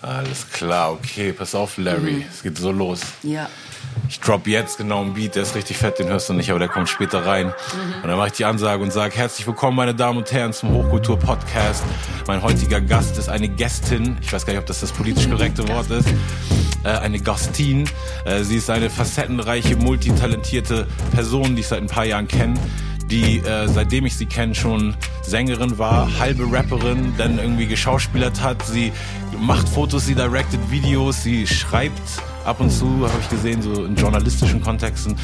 Alles klar, okay, pass auf, Larry. Mhm. Es geht so los. Ja. Ich drop jetzt genau einen Beat, der ist richtig fett, den hörst du nicht, aber der kommt später rein. Mhm. Und dann mache ich die Ansage und sage, herzlich willkommen, meine Damen und Herren, zum Hochkultur-Podcast. Mein heutiger Gast ist eine Gästin, ich weiß gar nicht, ob das das politisch korrekte Wort ist, äh, eine Gastin. Äh, sie ist eine facettenreiche, multitalentierte Person, die ich seit ein paar Jahren kenne die äh, seitdem ich sie kenne schon Sängerin war, halbe Rapperin, dann irgendwie geschauspielert hat. Sie macht Fotos, sie directed Videos, sie schreibt ab und zu, habe ich gesehen, so in journalistischen Kontexten.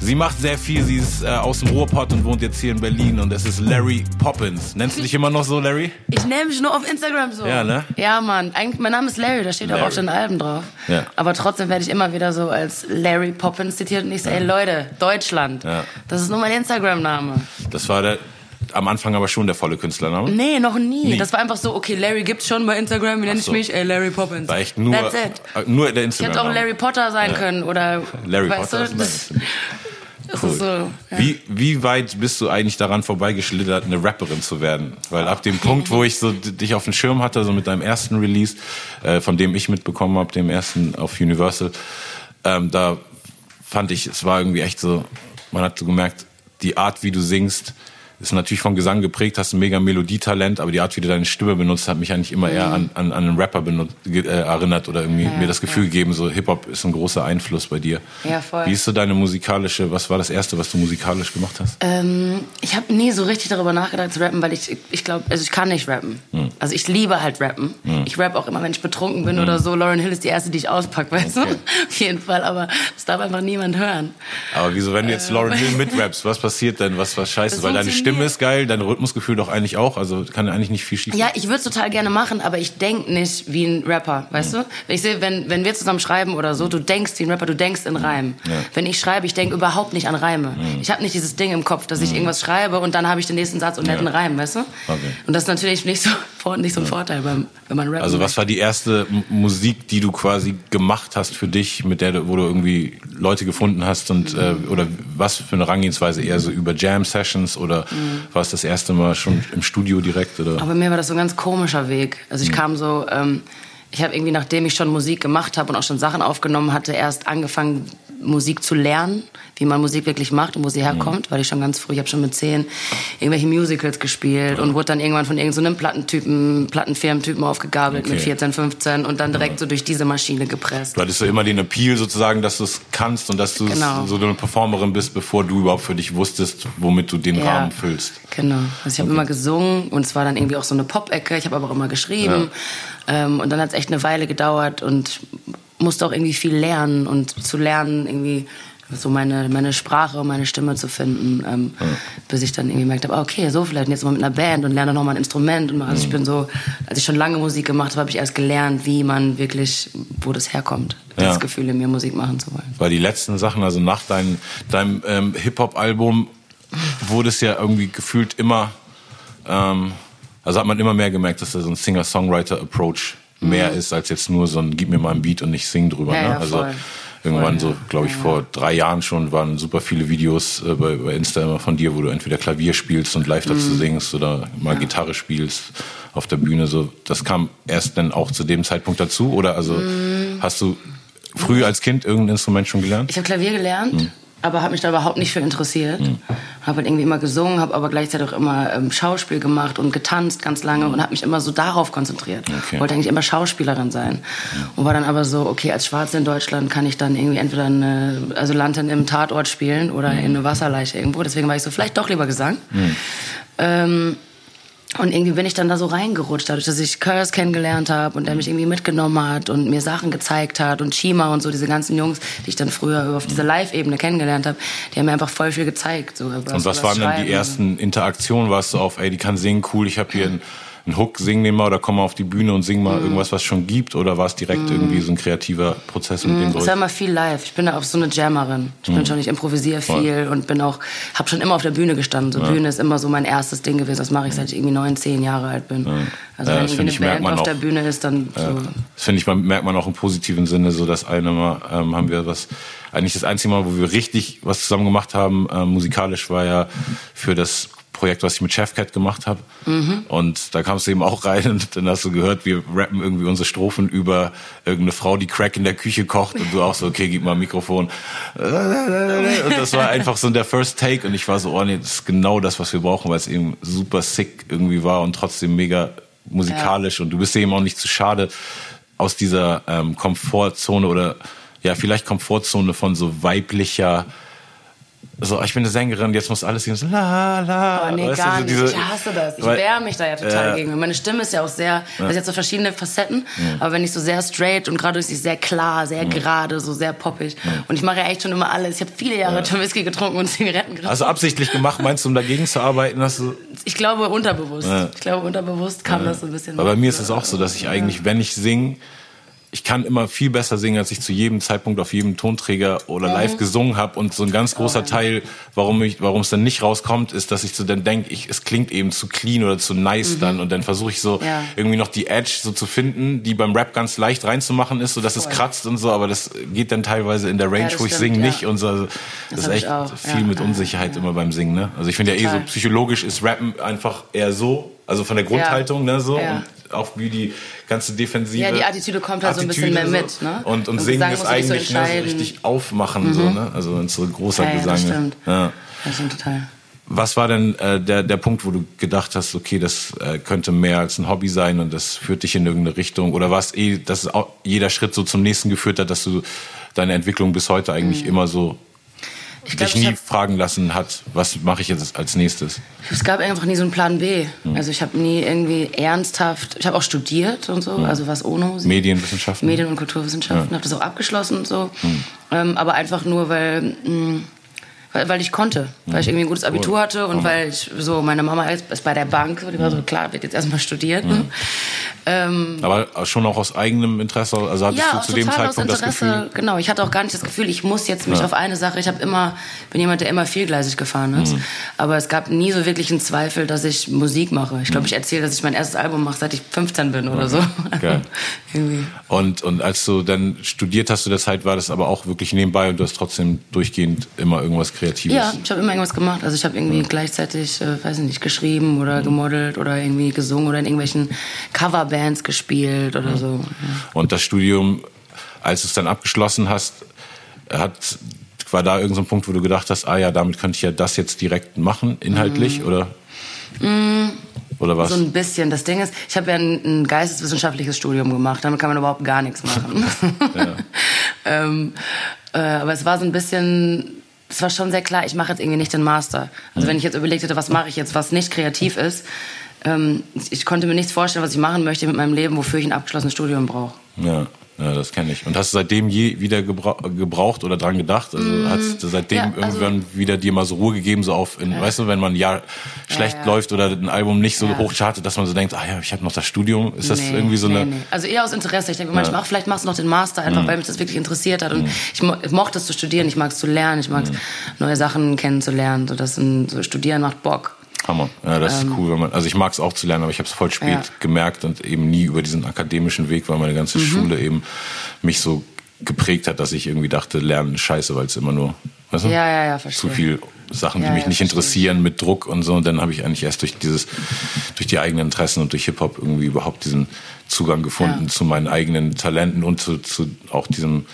Sie macht sehr viel, sie ist äh, aus dem Ruhrpott und wohnt jetzt hier in Berlin und es ist Larry Poppins. Nennst du dich immer noch so, Larry? Ich nenne mich nur auf Instagram so. Ja, ne? Ja, Mann. Eigentlich, mein Name ist Larry, da steht auch Larry. auf den Alben drauf. Ja. Aber trotzdem werde ich immer wieder so als Larry Poppins zitiert und ich so, ey Leute, Deutschland. Ja. Das ist nur mein Instagram-Name. Das war der, am Anfang aber schon der volle Künstlername. Nee, noch nie. Nie. Das war einfach so, okay, Larry gibt's schon bei Instagram, wie nenne so. ich mich? Ey, Larry Poppins. War echt nur, That's it. äh, nur der Ich Instagram. hätte auch Larry Potter sein können oder Larry Potter du, ist das, Cool. so. Ja. Wie, wie weit bist du eigentlich daran vorbeigeschlittert, eine Rapperin zu werden? Weil ab dem Punkt, wo ich so dich auf dem Schirm hatte, so mit deinem ersten Release, äh, von dem ich mitbekommen habe, dem ersten auf Universal, ähm, da fand ich, es war irgendwie echt so, man hat so gemerkt, die Art, wie du singst, ist natürlich vom Gesang geprägt, hast ein mega Melodietalent, aber die Art, wie du deine Stimme benutzt, hat mich eigentlich immer eher an, an, an einen Rapper benutzt, äh, erinnert oder irgendwie Ja, mir das Gefühl gegeben, so Hip-Hop ist ein großer Einfluss bei dir. Ja, voll. Wie ist so deine musikalische, was war das erste, was du musikalisch gemacht hast? Ähm, ich habe nie so richtig darüber nachgedacht zu rappen, weil ich, ich glaube, also ich kann nicht rappen. Hm. Also ich liebe halt rappen. Ich rapp auch immer, wenn ich betrunken bin oder so. Lauren Hill ist die erste, die ich auspacke, weißt Hm. Okay. du? Auf jeden Fall, aber das darf einfach niemand hören. Aber wieso, wenn du jetzt Lauren Hill mitrappst, was passiert denn? Was war scheiße? Weil deine funktioniert. Stimme ist geil, dein Rhythmusgefühl doch eigentlich auch, also kann eigentlich nicht viel schief Ja, ich würde es total gerne machen, aber ich denk nicht wie ein Rapper, weißt Hm. du? Wenn ich sehe, wenn, wenn wir zusammen schreiben oder so, du denkst wie ein Rapper, du denkst in Reimen. Ja. Wenn ich schreibe, ich denke überhaupt nicht an Reime. Hm. Ich habe nicht dieses Ding im Kopf, dass ich irgendwas schreibe und dann habe ich den nächsten Satz und Ja. einen Reim, weißt du? Okay. Und das ist natürlich nicht so, nicht so ein Vorteil, beim, wenn man rappt. Also was war die erste Musik, die du quasi gemacht hast für dich, mit der du, wo du irgendwie Leute gefunden hast und äh, oder was für eine Herangehensweise eher so über Jam Sessions oder war es das erste Mal schon im Studio direkt oder? Aber bei mir war das so ein ganz komischer Weg. Also ich kam so, ähm, ich habe irgendwie, nachdem ich schon Musik gemacht habe und auch schon Sachen aufgenommen hatte, erst angefangen, Musik zu lernen, wie man Musik wirklich macht und wo sie herkommt, weil ich schon ganz früh, ich habe schon mit zehn irgendwelche Musicals gespielt und wurde dann irgendwann von irgendeinem so Plattentypen, Plattenfirmentypen aufgegabelt mit Okay. 14, 15 und dann direkt so durch diese Maschine gepresst. Du hattest so immer den Appeal sozusagen, dass du es kannst und dass du Genau. so eine Performerin bist, bevor du überhaupt für dich wusstest, womit du den Ja. Rahmen füllst. Genau. Also ich habe immer gesungen und es war dann irgendwie auch so eine Pop-Ecke. Ich habe aber auch immer geschrieben. Ähm, und dann hat es echt eine Weile gedauert und musste auch irgendwie viel lernen und zu lernen irgendwie so meine, meine Sprache, meine Stimme zu finden, ähm, bis ich dann irgendwie gemerkt habe, ah, okay, so vielleicht jetzt mal mit einer Band und lerne noch mal ein Instrument. Und also ich bin so, als ich schon lange Musik gemacht habe, habe ich erst gelernt, wie man wirklich, wo das herkommt, Ja. das Gefühl in mir Musik machen zu wollen. Weil die letzten Sachen, also nach dein, deinem ähm, Hip-Hop-Album, wurde es ja irgendwie gefühlt immer, ähm, also hat man immer mehr gemerkt, dass da so ein Singer-Songwriter-Approach mehr ist, als jetzt nur so ein Gib mir mal ein Beat und ich sing drüber. Mhm. Ja, ne? ja, also irgendwann Voll, so, glaube ich, vor drei Jahren schon waren super viele Videos äh, bei, bei Insta immer von dir, wo du entweder Klavier spielst und live dazu Mhm. singst oder mal Gitarre spielst auf der Bühne. So, das kam erst dann auch zu dem Zeitpunkt dazu oder also Mhm. hast du früh als Kind irgendein Instrument schon gelernt? Ich habe Klavier gelernt, Hm. Aber habe mich da überhaupt nicht für interessiert. Habe halt irgendwie immer gesungen, habe aber gleichzeitig auch immer ähm, Schauspiel gemacht und getanzt ganz lange und habe mich immer so darauf konzentriert. Okay. Wollte eigentlich immer Schauspielerin sein. Und war dann aber so, okay, als Schwarze in Deutschland kann ich dann irgendwie entweder eine, also Landen im Tatort spielen oder in eine Wasserleiche irgendwo. Deswegen war ich so, vielleicht doch lieber Gesang. Ähm, und irgendwie bin ich dann da so reingerutscht, dadurch, dass ich Curse kennengelernt habe und der mich irgendwie mitgenommen hat und mir Sachen gezeigt hat und Chima und so, diese ganzen Jungs, die ich dann früher auf dieser Live-Ebene kennengelernt habe, die haben mir einfach voll viel gezeigt. So, Und was waren dann die ersten Interaktionen? Warst du auf, ey, die kann singen, cool, ich habe hier einen, einen Hook, sing den mal oder komm mal auf die Bühne und sing Mhm. mal irgendwas, was es schon gibt? Oder war es direkt irgendwie so ein kreativer Prozess, mit dem du Es war immer viel live. Ich bin da auch so eine Jammerin. Ich bin schon, ich improvisiere viel und bin auch, habe schon immer auf der Bühne gestanden. So Bühne ist immer so mein erstes Ding gewesen. Das mache ich seit ich irgendwie neun, zehn Jahre alt bin. Also Ja, wenn irgendwie eine ich, Band auf auch. der Bühne ist, dann so. Das finde ich, man, merkt man auch im positiven Sinne, so das eine Mal ähm, haben wir was, eigentlich das einzige Mal, wo wir richtig was zusammen gemacht haben, ähm, musikalisch war ja für das Projekt, was ich mit Chefcat gemacht habe. Mhm. Und da kamst du eben auch rein und dann hast du gehört, wir rappen irgendwie unsere Strophen über irgendeine Frau, die Crack in der Küche kocht und du auch so, okay, gib mal ein Mikrofon. Und das war einfach so der First Take und ich war so, oh nee, das ist genau das, was wir brauchen, weil es eben super sick irgendwie war und trotzdem mega musikalisch ja. und du bist eben auch nicht zu schade aus dieser ähm, Komfortzone oder ja, vielleicht Komfortzone von so weiblicher so, ich bin eine Sängerin, jetzt muss alles so la la. Oh, nee, weißt gar du, nicht. diese, ich hasse das. Ich wehre mich da ja total äh, gegen. Meine Stimme ist ja auch sehr, das ist jetzt so verschiedene Facetten, ja. aber wenn ich so sehr straight und gerade ist sie sehr klar, sehr ja. gerade, so sehr poppig. Ja. Und ich mache ja echt schon immer alles. Ich habe viele Jahre ja. Whisky getrunken und Zigaretten geraucht. Also absichtlich gemacht, meinst du, um dagegen zu arbeiten? Hast du ich glaube unterbewusst. Ich glaube unterbewusst kam das so ein bisschen. Aber bei mir ist es auch so, dass ich eigentlich, wenn ich singe, ich kann immer viel besser singen, als ich zu jedem Zeitpunkt auf jedem Tonträger oder mhm. live gesungen habe. Und so ein ganz großer Teil, warum ich, warum es dann nicht rauskommt, ist, dass ich so dann denke, ich, es klingt eben zu clean oder zu nice mhm. dann. Und dann versuche ich so ja. irgendwie noch die Edge so zu finden, die beim Rap ganz leicht reinzumachen ist, so dass Voll. es kratzt und so. Aber das geht dann teilweise in der Range, ja, wo ich singe, ja. nicht. Und so. Also das, das ist echt viel mit Unsicherheit immer beim Singen. Ne? Also ich finde ja eh so psychologisch ist Rappen einfach eher so, also von der Grundhaltung, ne, so. Und auch wie die ganze Defensive. Ja, die Attitüde kommt halt Attitüde so ein bisschen mehr mit. Ne? Und, und, und Singen ist eigentlich so, ne, so richtig aufmachen, mhm. so, ne? also unsere großer ja, ja, Gesang. Das stimmt. Ja. Das stimmt total. Was war denn äh, der, der Punkt, wo du gedacht hast, okay, das äh, könnte mehr als ein Hobby sein und das führt dich in irgendeine Richtung? Oder war es eh, dass auch jeder Schritt so zum nächsten geführt hat, dass du deine Entwicklung bis heute eigentlich mhm. immer so ich dich glaub, nie fragen lassen hat, was mache ich jetzt als nächstes? Es gab einfach nie so einen Plan B. Hm. Also ich habe nie irgendwie ernsthaft, ich habe auch studiert und so, hm. also was ohne Medienwissenschaften. Medien- und Kulturwissenschaften, ja. habe das auch abgeschlossen und so. Hm. Ähm, aber einfach nur, weil mh, hm, weil, weil ich konnte, weil ich irgendwie ein gutes Abitur hatte und weil ich so, meine Mama ist bei der Bank, die war so, klar, wird jetzt erstmal studiert. Ne? Ähm, Aber schon auch aus eigenem Interesse, also hattest ja, du zu dem Zeitpunkt das Gefühl? Genau, ich hatte auch gar nicht das Gefühl, ich muss jetzt mich ja. auf eine Sache, ich habe immer, bin jemand, der immer vielgleisig gefahren ist. Mhm. Aber es gab nie so wirklich einen Zweifel, dass ich Musik mache. Ich glaube, mhm. ich erzähle, dass ich mein erstes Album mache, seit ich 15 bin oder so. Geil. und, und als du dann studiert hast zu der Zeit, war das aber auch wirklich nebenbei und du hast trotzdem durchgehend immer irgendwas Kreatives? Ja, ich habe immer irgendwas gemacht. Also ich habe irgendwie mhm. gleichzeitig, äh, weiß ich nicht, geschrieben oder gemodelt oder irgendwie gesungen oder in irgendwelchen Coverbands gespielt oder so. Ja. Und das Studium, als du es dann abgeschlossen hast, hat war da irgendein so Punkt, wo du gedacht hast, ah ja, damit könnte ich ja das jetzt direkt machen, inhaltlich, mhm. oder? Mhm. Oder was? So ein bisschen. Das Ding ist, ich habe ja ein, ein, geisteswissenschaftliches Studium gemacht. Damit kann man überhaupt gar nichts machen. ähm, äh, aber es war so ein bisschen es war schon sehr klar, ich mache jetzt irgendwie nicht den Master. Also mhm. wenn ich jetzt überlegt hätte, was mache ich jetzt, was nicht kreativ ist, ähm, ich konnte mir nichts vorstellen, was ich machen möchte mit meinem Leben, wofür ich ein abgeschlossenes Studium brauche. Ja. Ja, das kenne ich. Und hast du seitdem je wieder gebraucht oder dran gedacht? Also mm, hast du seitdem ja, also irgendwann wieder dir mal so Ruhe gegeben, so auf, in, ja. weißt du, wenn man ein Jahr schlecht ja, läuft oder ein Album nicht so hoch chartet, dass man so denkt, ah ja, ich habe noch das Studium. Ist das nee, irgendwie so eine? Nee. Also eher aus Interesse. Ich denke manchmal, ach, vielleicht machst du noch den Master, einfach mm. weil mich das wirklich interessiert hat. Und mm. ich, mo ich mochte es zu studieren, ich mag es zu lernen, ich mag es, mm. neue Sachen kennenzulernen. So, das ein, so Studieren macht Bock. Hammer. Ja, das ähm, ist cool, wenn man, also ich mag es auch zu lernen, aber ich habe es voll spät ja. gemerkt und eben nie über diesen akademischen Weg, weil meine ganze mhm. Schule eben mich so geprägt hat, dass ich irgendwie dachte, Lernen ist scheiße, weil es immer nur, weißt du, ja, ja, ja, verstehe. zu viel Sachen, die mich nicht interessieren, mit Druck und so. Und dann habe ich eigentlich erst durch dieses, durch die eigenen Interessen und durch Hip Hop irgendwie überhaupt diesen Zugang gefunden zu meinen eigenen Talenten und zu, zu auch diesem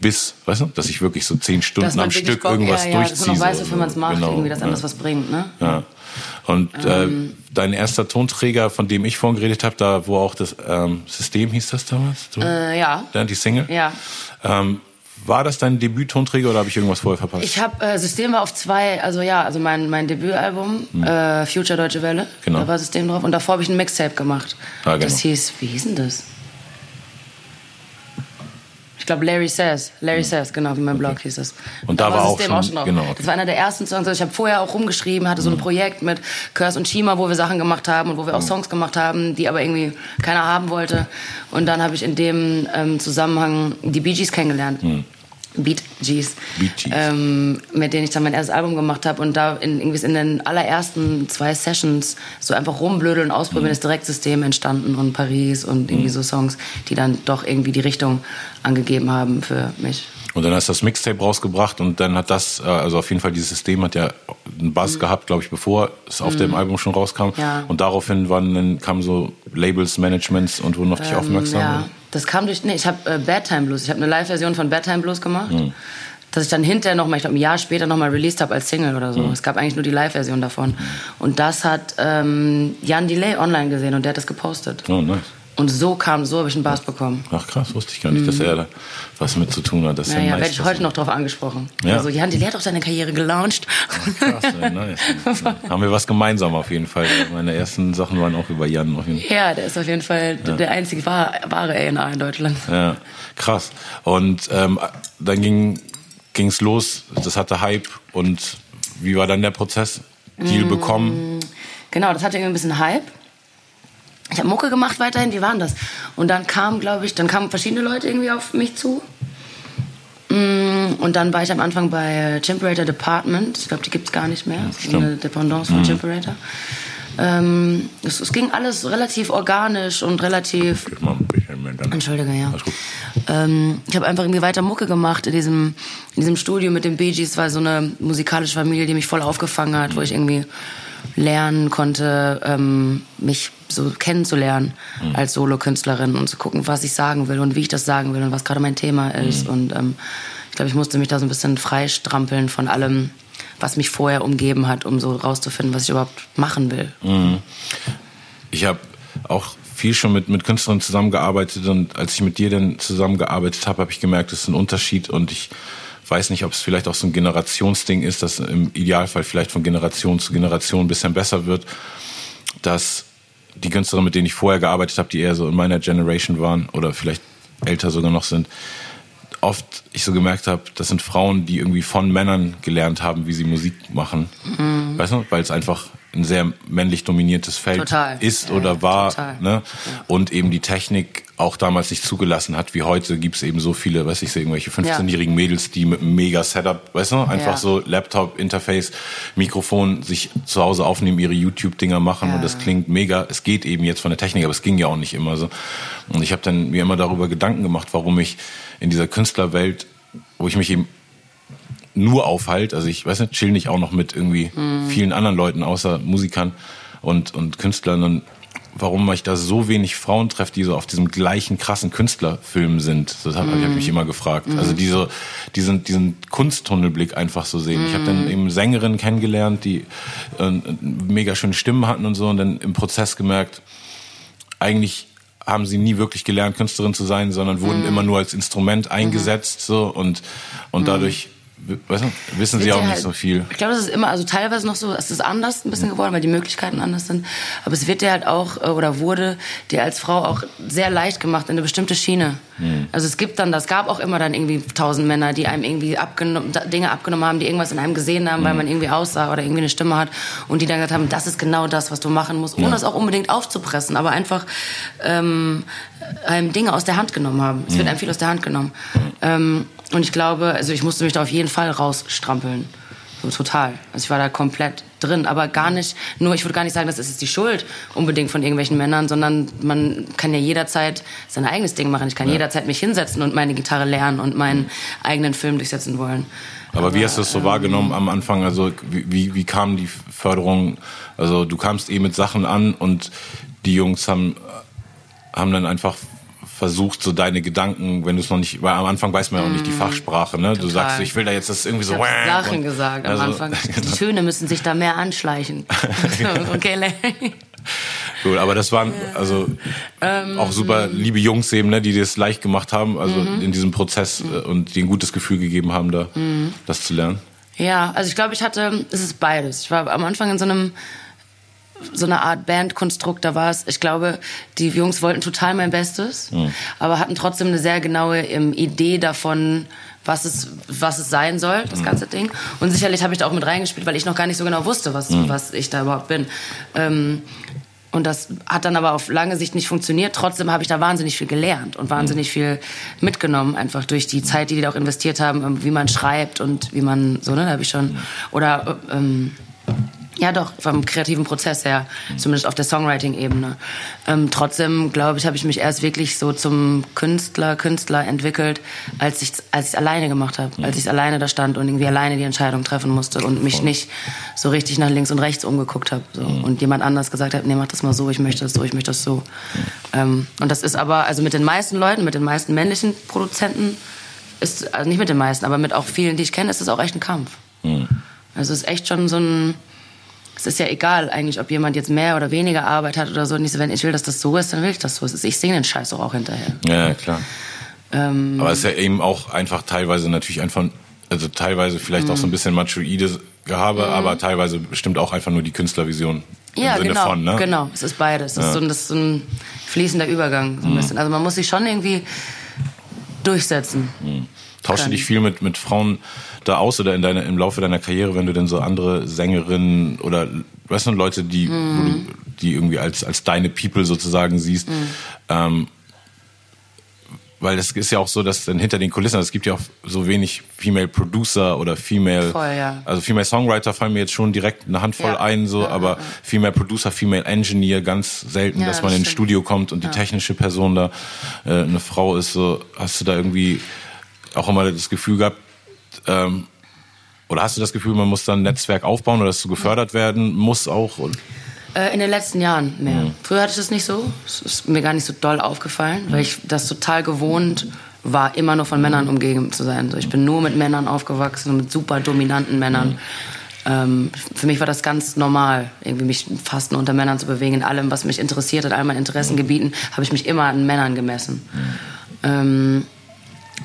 Biss, weißt du, dass ich wirklich so zehn Stunden am Stück Bock, irgendwas ja, ja, durchziehe. Dass man weiß, wofür man es macht, genau, irgendwie, dass einem das was bringt, ne? Ja. Und äh, ähm. dein erster Tonträger, von dem ich vorhin geredet habe, da wo auch das ähm, System hieß das damals? Du, äh, ja. Dann die Single? Ja. Ähm, war das dein Debüt-Tonträger oder habe ich irgendwas vorher verpasst? Ich habe äh, System war auf zwei, also ja, also mein, mein Debütalbum, hm. äh, Future Deutsche Welle, genau. da war System drauf und davor habe ich ein Mixtape gemacht. Ah, genau. Das hieß, wie hieß denn das? Glaube Larry Says, Larry mhm. Says, genau, wie mein Blog okay. hieß es. Und da, da war auch schon, auch schon genau. Das war einer der ersten Songs. Also ich habe vorher auch rumgeschrieben, hatte so ein mhm. Projekt mit Curse und Shima, wo wir Sachen gemacht haben und wo wir auch mhm. Songs gemacht haben, die aber irgendwie keiner haben wollte. Und dann habe ich in dem ähm, Zusammenhang die Bee Gees kennengelernt. Mhm. Beat G's, Beat G's. Ähm, mit denen ich dann mein erstes Album gemacht habe und da in, irgendwie in den allerersten zwei Sessions so einfach rumblödeln, ausprobieren, mhm. das Direktsystem entstanden und Paris und irgendwie mhm. so Songs, die dann doch irgendwie die Richtung angegeben haben für mich. Und dann hast du das Mixtape rausgebracht und dann hat das, äh, also auf jeden Fall dieses System hat ja einen Bass mhm. gehabt, glaube ich, bevor es auf mhm. dem Album schon rauskam. Ja. Und daraufhin waren dann kamen so Labels, Managements und wurden auf dich ähm, aufmerksam. Ja, das kam durch, nee, ich habe äh, Bad Time Blues, ich habe eine Live-Version von Bad Time Blues gemacht. Mhm. Dass ich dann hinterher noch mal, ich glaube ein Jahr später noch mal released habe als Single oder so. Mhm. Es gab eigentlich nur die Live-Version davon. Und das hat ähm, Jan Delay online gesehen und der hat das gepostet. Oh, nice. Und so kam, so habe ich einen Bass bekommen. Ach krass, wusste ich gar nicht, mhm. dass er da was mit zu tun hat. Das naja, ja werde ich heute noch drauf angesprochen. Ja. Also Jan, die hat auch seine Karriere gelauncht. Ach, krass, ja, nice. Haben wir was gemeinsam auf jeden Fall. Meine ersten Sachen waren auch über Jan. Auf jeden Fall. Ja, der ist auf jeden Fall ja. der einzige wahre, wahre A&R in Deutschland. Ja, krass. Und ähm, dann ging es los, das hatte Hype. Und wie war dann der Prozess? Deal mhm. bekommen? Genau, das hatte irgendwie ein bisschen Hype ich habe Mucke gemacht weiterhin, wie waren das? Und dann kam, glaube ich, dann kamen verschiedene Leute irgendwie auf mich zu. Mm, und dann war ich am Anfang bei Chimperator Department. Ich glaube, die gibt es gar nicht mehr. Das ist eine Dependance von mhm. Chimperator. Ähm, es, es, ging alles relativ organisch und relativ. Entschuldige, ja. Ähm, ich habe einfach irgendwie weiter Mucke gemacht in diesem, in diesem Studio mit den Bee Gees. Es war so eine musikalische Familie, die mich voll aufgefangen hat, wo ich irgendwie lernen konnte, ähm, mich so kennenzulernen mhm. als Solokünstlerin und zu gucken, was ich sagen will und wie ich das sagen will und was gerade mein Thema ist. Mhm. Und ähm, ich glaube, ich musste mich da so ein bisschen freistrampeln von allem, was mich vorher umgeben hat, um so rauszufinden, was ich überhaupt machen will. Mhm. Ich habe auch viel schon mit, mit Künstlern zusammengearbeitet und als ich mit dir dann zusammengearbeitet habe, habe ich gemerkt, das ist ein Unterschied und ich weiß nicht, ob es vielleicht auch so ein Generationsding ist, dass im Idealfall vielleicht von Generation zu Generation ein bisschen besser wird, dass die Künstler, mit denen ich vorher gearbeitet habe, die eher so in meiner Generation waren oder vielleicht älter sogar noch sind, oft ich so gemerkt habe, das sind Frauen, die irgendwie von Männern gelernt haben, wie sie Musik machen. Mhm. Weißt du, weil es einfach ein sehr männlich dominiertes Feld total. ist oder ja, war. Ne? Ja. Und eben die Technik auch damals nicht zugelassen hat, wie heute gibt es eben so viele, weiß ich, irgendwelche 15-jährigen Mädels, die mit einem mega Setup, weißt du, einfach so Laptop, Interface, Mikrofon sich zu Hause aufnehmen, ihre YouTube-Dinger machen und das klingt mega. Es geht eben jetzt von der Technik, aber es ging ja auch nicht immer so. Und ich habe dann mir immer darüber Gedanken gemacht, warum ich in dieser Künstlerwelt, wo ich mich eben nur aufhalt, also ich weiß nicht, chill nicht auch noch mit irgendwie mhm. vielen anderen Leuten außer Musikern und, und Künstlern und warum ich da so wenig Frauen treffe, die so auf diesem gleichen krassen Künstlerfilm sind. Das habe mm. ich mich immer gefragt. Mm. Also diese, diesen, diesen Kunsttunnelblick einfach so sehen. Mm. Ich habe dann mhm. eben Sängerinnen kennengelernt, die äh, mega schöne Stimmen hatten und so und dann im Prozess gemerkt, eigentlich haben sie nie wirklich gelernt, Künstlerin zu sein, sondern wurden mhm. immer nur als Instrument mhm. eingesetzt so und und dadurch wissen sie auch nicht halt, so viel. Ich glaube, das ist immer, also teilweise noch so, es ist anders ein bisschen geworden, weil die Möglichkeiten anders sind. Aber es wird dir halt auch, äh, oder wurde dir als Frau auch sehr leicht gemacht in eine bestimmte Schiene. Mhm. Also es gibt dann, das gab auch immer dann irgendwie tausend Männer, die einem irgendwie abgenommen, Dinge abgenommen haben, die irgendwas in einem gesehen haben, mhm. weil hm. man irgendwie aussah oder irgendwie eine Stimme hat und die dann gesagt haben, das ist genau das, was du machen musst, ohne ja. es auch unbedingt aufzupressen, aber einfach ähm, einem Dinge aus der Hand genommen haben. Es mhm. wird einem viel aus der Hand genommen. Ähm, und ich glaube, also ich musste mich da auf jeden Fall rausstrampeln. So total. Also ich war da komplett drin, aber gar nicht, nur ich würde gar nicht sagen, das ist jetzt die Schuld unbedingt von irgendwelchen Männern, sondern man kann ja jederzeit sein eigenes Ding machen. Ich kann ja. jederzeit mich hinsetzen und meine Gitarre lernen und meinen eigenen Film durchsetzen wollen. Aber, aber wie hast du das so ähm, wahrgenommen am Anfang? Also wie, wie, wie kam die Förderung? Also du kamst eh mit Sachen an und die Jungs haben, haben dann einfach versucht, so deine Gedanken, wenn du es noch nicht, weil am Anfang weiß man ja auch nicht die mm, Fachsprache, ne? Total. Du sagst, ich will da jetzt das irgendwie so. Ich Sachen gesagt am also, Anfang. Die Töne müssen sich da mehr anschleichen. okay, Cool, aber das waren also ähm, auch super liebe Jungs eben, ne, die das leicht gemacht haben, also mhm. in diesem Prozess mhm. und die ein gutes Gefühl gegeben haben, da mhm. das zu lernen. Ja, also ich glaube, ich hatte, es ist beides. Ich war am Anfang in so einem so eine Art Bandkonstrukt, da war es, ich glaube, die Jungs wollten total mein Bestes, mhm. aber hatten trotzdem eine sehr genaue ähm, Idee davon, was es, was es sein soll, das mhm. ganze Ding. Und sicherlich habe ich da auch mit reingespielt, weil ich noch gar nicht so genau wusste, was, mhm. was ich da überhaupt bin. Ähm, und das hat dann aber auf lange Sicht nicht funktioniert. Trotzdem habe ich da wahnsinnig viel gelernt und wahnsinnig mhm. viel mitgenommen, einfach durch die Zeit, die die da auch investiert haben, wie man schreibt und wie man so, ne, da habe ich schon, oder, ähm, Ja, doch, vom kreativen Prozess her, zumindest auf der Songwriting-Ebene. Ähm, trotzdem, glaube ich, habe ich mich erst wirklich so zum Künstler, Künstler entwickelt, als ich als ich alleine gemacht habe, als ich alleine da stand und irgendwie alleine die Entscheidung treffen musste und mich nicht so richtig nach links und rechts umgeguckt habe. So. Und jemand anders gesagt hat, nee, mach das mal so, ich möchte das so, ich möchte das so. Ähm, und das ist aber, also mit den meisten Leuten, mit den meisten männlichen Produzenten, ist, also nicht mit den meisten, aber mit auch vielen, die ich kenne, ist es auch echt ein Kampf. Also es ist echt schon so ein, es ist ja egal eigentlich, ob jemand jetzt mehr oder weniger Arbeit hat oder so. Nicht so, wenn ich will, dass das so ist, dann will ich das so. Ich singe den Scheiß doch auch hinterher. Ja, klar. Ähm, Aber es ist ja eben auch einfach teilweise natürlich einfach, also teilweise vielleicht auch so Mhm. ein bisschen machoides Gehabe, aber teilweise bestimmt auch einfach nur die Künstlervision. ja, Sinne genau, von, ne? genau. Es ist beides. Es ist, so, ein- das ist so ein fließender Übergang. Mhm. So ein bisschen. Also man muss sich schon irgendwie durchsetzen. Tauschst du dich viel mit, mit Frauen da aus oder in deiner, im Laufe deiner Karriere, wenn du denn so andere Sängerinnen oder weißt du, Leute, die, Mhm. du, die irgendwie als, als deine People sozusagen siehst, ähm, weil es ist ja auch so, dass dann hinter den Kulissen, es gibt ja auch so wenig Female Producer oder Female, Voll, ja. also Female Songwriter fallen mir jetzt schon direkt eine Handvoll Ja. ein, so, Ja, aber. Female Producer, Female Engineer, ganz selten, dass man das ins stimmt. Studio kommt und die technische Person da äh, eine Frau ist, so, hast du da irgendwie auch immer das Gefühl gehabt, ähm, oder hast du das Gefühl, man muss dann ein Netzwerk aufbauen oder dass du gefördert werden muss auch? Äh, in den letzten Jahren mehr. Mhm. Früher hatte ich das nicht so. Es ist mir gar nicht so doll aufgefallen, weil ich das total gewohnt war, immer nur von Männern umgeben zu sein. So, ich bin nur mit Männern aufgewachsen, mit super dominanten Männern. Ähm, für mich war das ganz normal, irgendwie mich fast nur unter Männern zu bewegen. In allem, was mich interessiert, in all meinen Interessengebieten, habe ich mich immer an Männern gemessen. Ähm,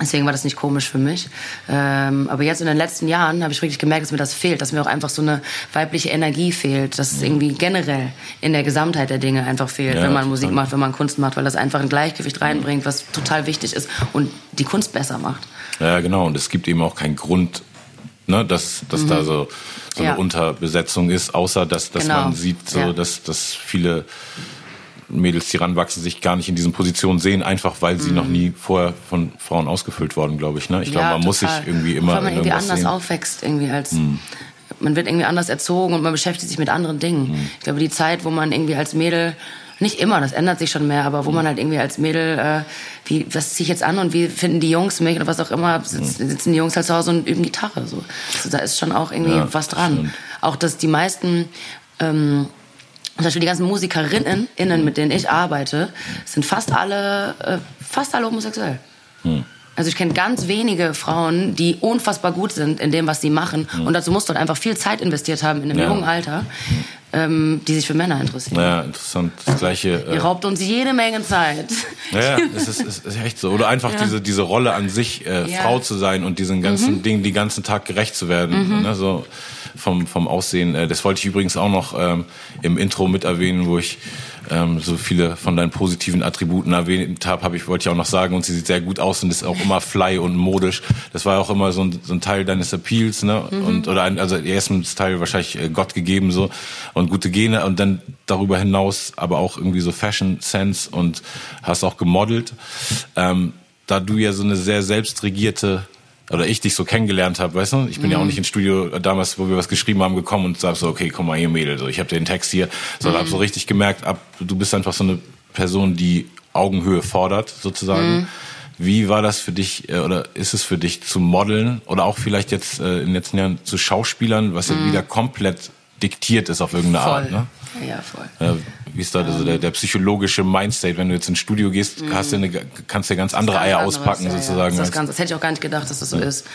Deswegen war das nicht komisch für mich. Ähm, aber jetzt in den letzten Jahren habe ich wirklich gemerkt, dass mir das fehlt, dass mir auch einfach so eine weibliche Energie fehlt, dass es irgendwie generell in der Gesamtheit der Dinge einfach fehlt, Ja, wenn man Musik macht, wenn man Kunst macht, weil das einfach ein Gleichgewicht reinbringt, was total wichtig ist und die Kunst besser macht. ja, genau. Und es gibt eben auch keinen Grund, ne, dass, dass da so, so eine Mhm. Ja. Unterbesetzung ist, außer dass, dass Genau. man sieht, so, Ja. dass, dass viele Mädels, die ranwachsen, sich gar nicht in diesen Positionen sehen, einfach weil sie noch nie vorher von Frauen ausgefüllt wurden, glaube ich. Ne? Ich glaube, Mhm. Ja, man muss sich total. irgendwie immer Weil man irgendwie anders sehen. aufwächst, irgendwie als man wird irgendwie anders erzogen und man beschäftigt sich mit anderen Dingen. Mhm. Ich glaube, die Zeit, wo man irgendwie als Mädel nicht immer, das ändert sich schon mehr, aber wo Mhm. man halt irgendwie als Mädel, äh, wie, was ziehe ich jetzt an und wie finden die Jungs mich oder was auch immer, Mhm. sitzen, sitzen die Jungs halt zu Hause und üben Gitarre. So. Also da ist schon auch irgendwie Ja, was dran. stimmt. Auch, dass die meisten, ähm, zum Beispiel die ganzen Musikerinnen, innen, mit denen ich arbeite, sind fast alle, äh, fast alle homosexuell. Also ich kenne ganz wenige Frauen, die unfassbar gut sind in dem, was sie machen. Und dazu musst du halt einfach viel Zeit investiert haben in einem Ja. jungen Alter, ähm, die sich für Männer interessieren. Ja, interessant. Das gleiche. Ihr raubt uns jede Menge Zeit. Ja, ja, es ist, es ist echt so. Oder einfach diese, diese Rolle an sich, äh, Ja. Frau zu sein und diesen ganzen Mhm. Dingen, die ganzen Tag gerecht zu werden. Ne, so vom, vom Aussehen. Äh, das wollte ich übrigens auch noch ähm, im Intro mit erwähnen, wo ich ähm, so viele von deinen positiven Attributen erwähnt habe, hab ich, wollte ich auch noch sagen, und sie sieht sehr gut aus und ist auch immer fly und modisch. Das war auch immer so ein, so ein Teil deines Appeals, ne? Mhm. Und oder ein, also erstens Teil wahrscheinlich äh, Gott gegeben so und gute Gene und dann darüber hinaus aber auch irgendwie so Fashion Sense und hast auch gemodelt. Ähm, da du ja so eine sehr selbstregierte oder ich dich so kennengelernt habe, weißt du? Ich bin ja auch nicht ins Studio äh, damals, wo wir was geschrieben haben, gekommen und sag so, okay, komm mal hier, Mädel, so ich habe den Text hier, so hab so richtig gemerkt, ab du bist einfach so eine Person, die Augenhöhe fordert sozusagen. Wie war das für dich äh, oder ist es für dich zu modeln oder auch vielleicht jetzt äh, in den letzten Jahren zu Schauspielern, was ja wieder komplett diktiert ist auf irgendeine Art, ne? Ja, voll. Ja, wie ist da also der, der psychologische Mindstate? Wenn du jetzt ins Studio gehst, hast du eine, kannst du ja ganz andere Eier anderes, auspacken ja, ja. sozusagen. Das, ganz, das hätte ich auch gar nicht gedacht, dass das so ist.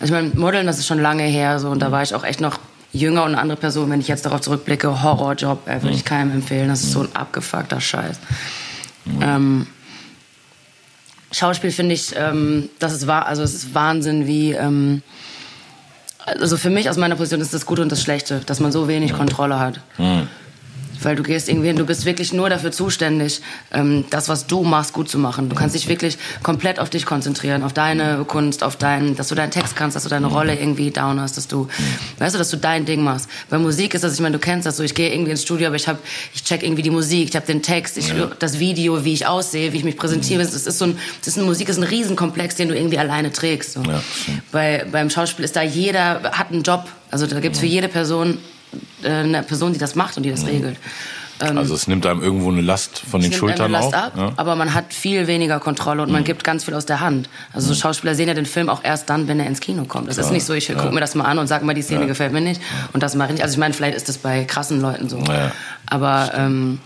Also ich meine, Modeln, das ist schon lange her so und da war ich auch echt noch jünger und eine andere Person. Wenn ich jetzt darauf zurückblicke, Horrorjob, äh, würde ich keinem empfehlen. Das ist so ein abgefuckter Scheiß. Ähm, Schauspiel finde ich, ähm, das ist wahr, also es ist Wahnsinn, wie ähm, also für mich aus meiner Position ist das Gute und das Schlechte, dass man so wenig Kontrolle hat. Weil du gehst irgendwie hin, du bist wirklich nur dafür zuständig, ähm, das, was du machst, gut zu machen. Du kannst dich wirklich komplett auf dich konzentrieren, auf deine Kunst, auf deinen, dass du deinen Text kannst, dass du deine Rolle irgendwie down hast, dass du, weißt du, dass du dein Ding machst. Bei Musik ist das, ich meine, du kennst das so, ich gehe irgendwie ins Studio, aber ich hab, ich check irgendwie die Musik, ich habe den Text, ich, das Video, wie ich aussehe, wie ich mich präsentiere. Es ist so ein, das ist eine Musik, ist ein Riesenkomplex, den du irgendwie alleine trägst. So. Ja. Bei, beim Schauspiel ist da jeder, hat einen Job. Also da gibt's für jede Person eine Person, die das macht und die das regelt. Ähm, also es nimmt einem irgendwo eine Last von den Schultern Last auf. Ab, ja. Aber man hat viel weniger Kontrolle und man mhm. gibt ganz viel aus der Hand. Also so Schauspieler sehen ja den Film auch erst dann, wenn er ins Kino kommt. Das ja. ist nicht so, ich ja. gucke mir das mal an und sage mal, die Szene gefällt mir nicht und das mache ich nicht. Also ich meine, vielleicht ist das bei krassen Leuten so. Aber ähm,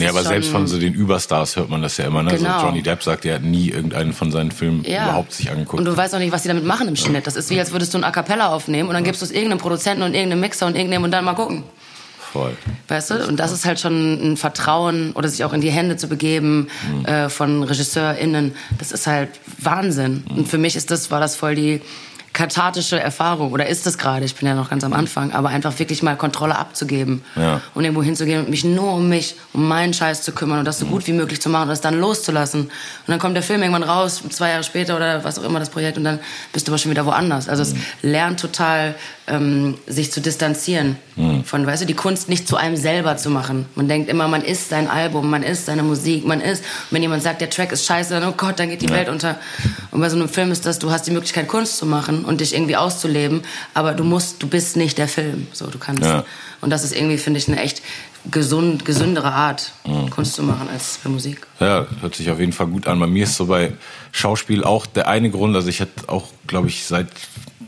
Nee, aber selbst von so den Überstars hört man das ja immer. Ne? Genau. So Johnny Depp sagt, er hat nie irgendeinen von seinen Filmen ja. überhaupt sich angeguckt. Und du weißt auch nicht, was die damit machen im Schnitt. Das ist wie, als würdest du ein A Cappella aufnehmen und dann gibst du es irgendeinem Produzenten und irgendeinem Mixer und irgendeinem und dann mal gucken. Voll. Weißt du? Und das ist halt schon ein Vertrauen oder sich auch in die Hände zu begeben mhm. äh, von RegisseurInnen. Das ist halt Wahnsinn. Mhm. Und für mich ist das, war das voll die kathartische Erfahrung oder ist es gerade, ich bin ja noch ganz am Anfang, aber einfach wirklich mal Kontrolle abzugeben ja. und irgendwo hinzugehen und mich nur um mich, um meinen Scheiß zu kümmern und das so gut wie möglich zu machen und das dann loszulassen. Und dann kommt der Film irgendwann raus, zwei Jahre später oder was auch immer das Projekt und dann bist du aber schon wieder woanders. Also es mhm. lernt total, ähm, sich zu distanzieren mhm. von, weißt du, die Kunst nicht zu einem selber zu machen. Man denkt immer, man ist sein Album, man ist seine Musik, man ist, und wenn jemand sagt, der Track ist scheiße, dann, oh Gott, dann geht die ja. Welt unter. Und bei so einem Film ist das, du hast die Möglichkeit, Kunst zu machen und dich irgendwie auszuleben, aber du musst, du bist nicht der Film. So, du kannst. Ja. Und das ist irgendwie, finde ich, eine echt gesund, gesündere Art, mhm. Kunst zu machen als bei Musik. Ja, hört sich auf jeden Fall gut an. Bei mir ist so bei Schauspiel auch der eine Grund, also ich hatte auch, glaube ich, seit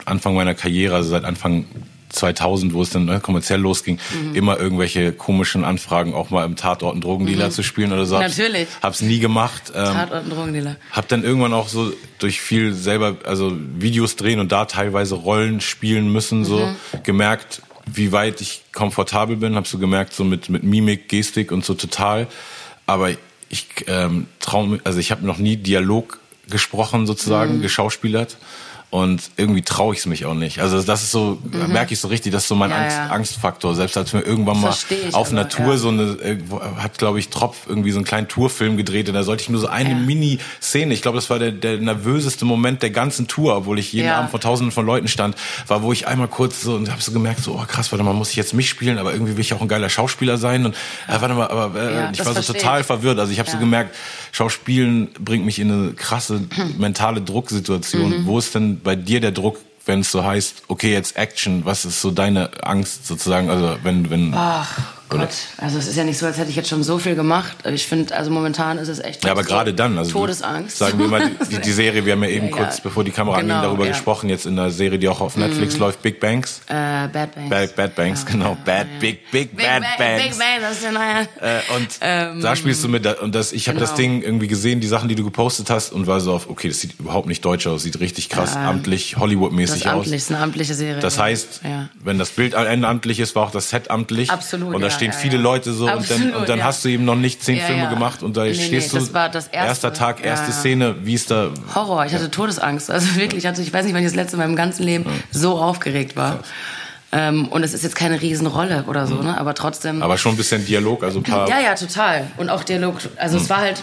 Anfang meiner Karriere, also seit Anfang 2000, wo es dann ne, kommerziell losging, mhm. immer irgendwelche komischen Anfragen, auch mal im Tatort einen Drogendealer mhm. zu spielen oder so. Natürlich. Hab's nie gemacht. Ähm, Tatort einen Drogendealer. Hab dann irgendwann auch so durch viel selber, also Videos drehen und da teilweise Rollen spielen müssen, so mhm. gemerkt, wie weit ich komfortabel bin. Hab so gemerkt, so mit, mit Mimik, Gestik und so total. Aber ich ähm, traue also ich habe noch nie Dialog gesprochen sozusagen, mhm. geschauspielert und irgendwie traue ich es mich auch nicht. Also das ist so, mhm. merke ich so richtig, das ist so mein ja, Angst, ja. Angstfaktor. Selbst als mir irgendwann mal auf aber, Natur ja. so eine, hat glaube ich Tropf irgendwie so einen kleinen Tourfilm gedreht und da sollte ich nur so eine Mini-Szene, ich glaube das war der, der nervöseste Moment der ganzen Tour, obwohl ich jeden Abend vor tausenden von Leuten stand, war, wo ich einmal kurz so und habe so gemerkt, so oh krass, warte mal, muss ich jetzt mich spielen, aber irgendwie will ich auch ein geiler Schauspieler sein und äh, warte mal, aber äh, ich war so total ich. verwirrt. Also ich habe so gemerkt, Schauspielen bringt mich in eine krasse mentale Drucksituation. Mhm. Wo ist denn bei dir der Druck, wenn es so heißt, okay, jetzt Action, was ist so deine Angst sozusagen? Also wenn, wenn. Ach Gott, also es ist ja nicht so, als hätte ich jetzt schon so viel gemacht. Ich finde, also momentan ist es echt. Ja, aber gerade dann, also Todesangst. Sagen wir mal die, die, Serie, wir haben ja eben ja, kurz, bevor die Kamera genau, anging, darüber ja. gesprochen. Jetzt in der Serie, die auch auf Netflix mm. läuft, Big Banks. Äh, Bad Banks. Bad, Bad Banks, ja, genau. Bad, Big, Big, Big Bad ba Banks. Big Bang, das ist ja naja. Äh, und ähm, da spielst du mit und das, ich habe genau. das Ding irgendwie gesehen, die Sachen, die du gepostet hast und war so auf, okay, das sieht überhaupt nicht deutsch aus, sieht richtig krass amtlich, Hollywood-mäßig aus. Amtlich, ist eine amtliche Serie. Das heißt, wenn das Bild am Ende amtlich ist, war auch das Set amtlich. Absolut. Und da stehen viele Leute so so Absolut, und dann, und dann ja. hast du eben noch nicht zehn ja, Filme ja. gemacht und da nee, stehst nee, du. Das war das erste. Erster Tag, erste Szene, wie ist da. Horror, ich hatte Todesangst. Also wirklich, ich weiß nicht, wann ich das letzte Mal im ganzen Leben so aufgeregt war. Ähm, und es ist jetzt keine Riesenrolle oder so, mhm. ne? aber trotzdem. Aber schon ein bisschen Dialog, also ein paar. Ja, ja, total. Und auch Dialog. Also mhm. es war halt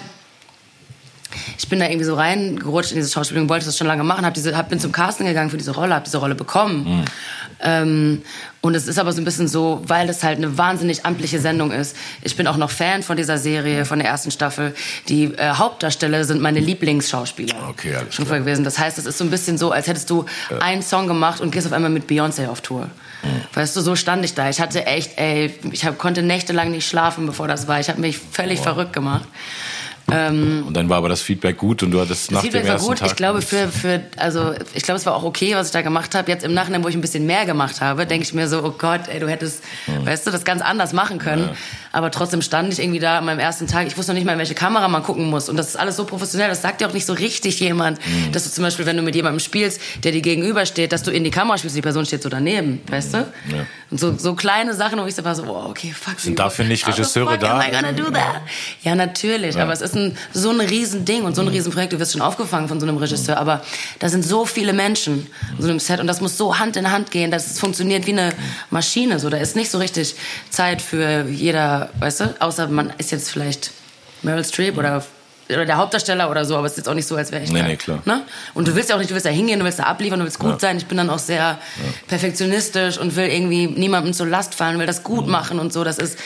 ich bin da irgendwie so reingerutscht in diese Schauspielung, wollte das schon lange machen, hab diese, hab, bin zum Casting gegangen für diese Rolle, habe diese Rolle bekommen. Mhm. Ähm, und es ist aber so ein bisschen so, weil das halt eine wahnsinnig amtliche Sendung ist. Ich bin auch noch Fan von dieser Serie, von der ersten Staffel. Die äh, Hauptdarsteller sind meine Lieblingsschauspieler. Okay, alles Schon vorher gewesen. Das heißt, es ist so ein bisschen so, als hättest du ja. einen Song gemacht und gehst auf einmal mit Beyoncé auf Tour. Mhm. Weißt du, so stand ich da. Ich hatte echt, ey, ich hab, konnte nächtelang nicht schlafen, bevor das war. Ich habe mich völlig wow. verrückt gemacht. Ähm, und dann war aber das Feedback gut und du hattest das nach Feedback dem ersten war gut. Tag ich glaube für für also ich glaube es war auch okay, was ich da gemacht habe. Jetzt im Nachhinein, wo ich ein bisschen mehr gemacht habe, denke ich mir so, oh Gott, ey, du hättest, mhm. weißt du, das ganz anders machen können. Ja. Aber trotzdem stand ich irgendwie da an meinem ersten Tag. Ich wusste noch nicht mal, in welche Kamera man gucken muss. Und das ist alles so professionell. Das sagt dir auch nicht so richtig jemand, mhm. dass du zum Beispiel, wenn du mit jemandem spielst, der dir gegenübersteht, dass du in die Kamera spielst, die Person steht so daneben, weißt du? Ja. Und so, so kleine Sachen, wo ich so war so, oh, okay, fuck. Sind dafür nicht Regisseure da? Ja, natürlich. Ja. Aber es ist ein, so ein Riesending und so ein mhm. Riesenprojekt. Du wirst schon aufgefangen von so einem Regisseur. Mhm. Aber da sind so viele Menschen in so einem Set und das muss so Hand in Hand gehen, dass es funktioniert wie eine Maschine. So, da ist nicht so richtig Zeit für jeder weißt du, außer man ist jetzt vielleicht Meryl Streep oder oder der Hauptdarsteller oder so, aber es ist jetzt auch nicht so, als wäre ich nee, da. Nee, klar. Ne? Und du willst ja auch nicht, du willst da hingehen, du willst da abliefern, du willst gut ja. sein. Ich bin dann auch sehr ja. perfektionistisch und will irgendwie niemandem zur Last fallen, will das gut mhm. machen und so. Das ist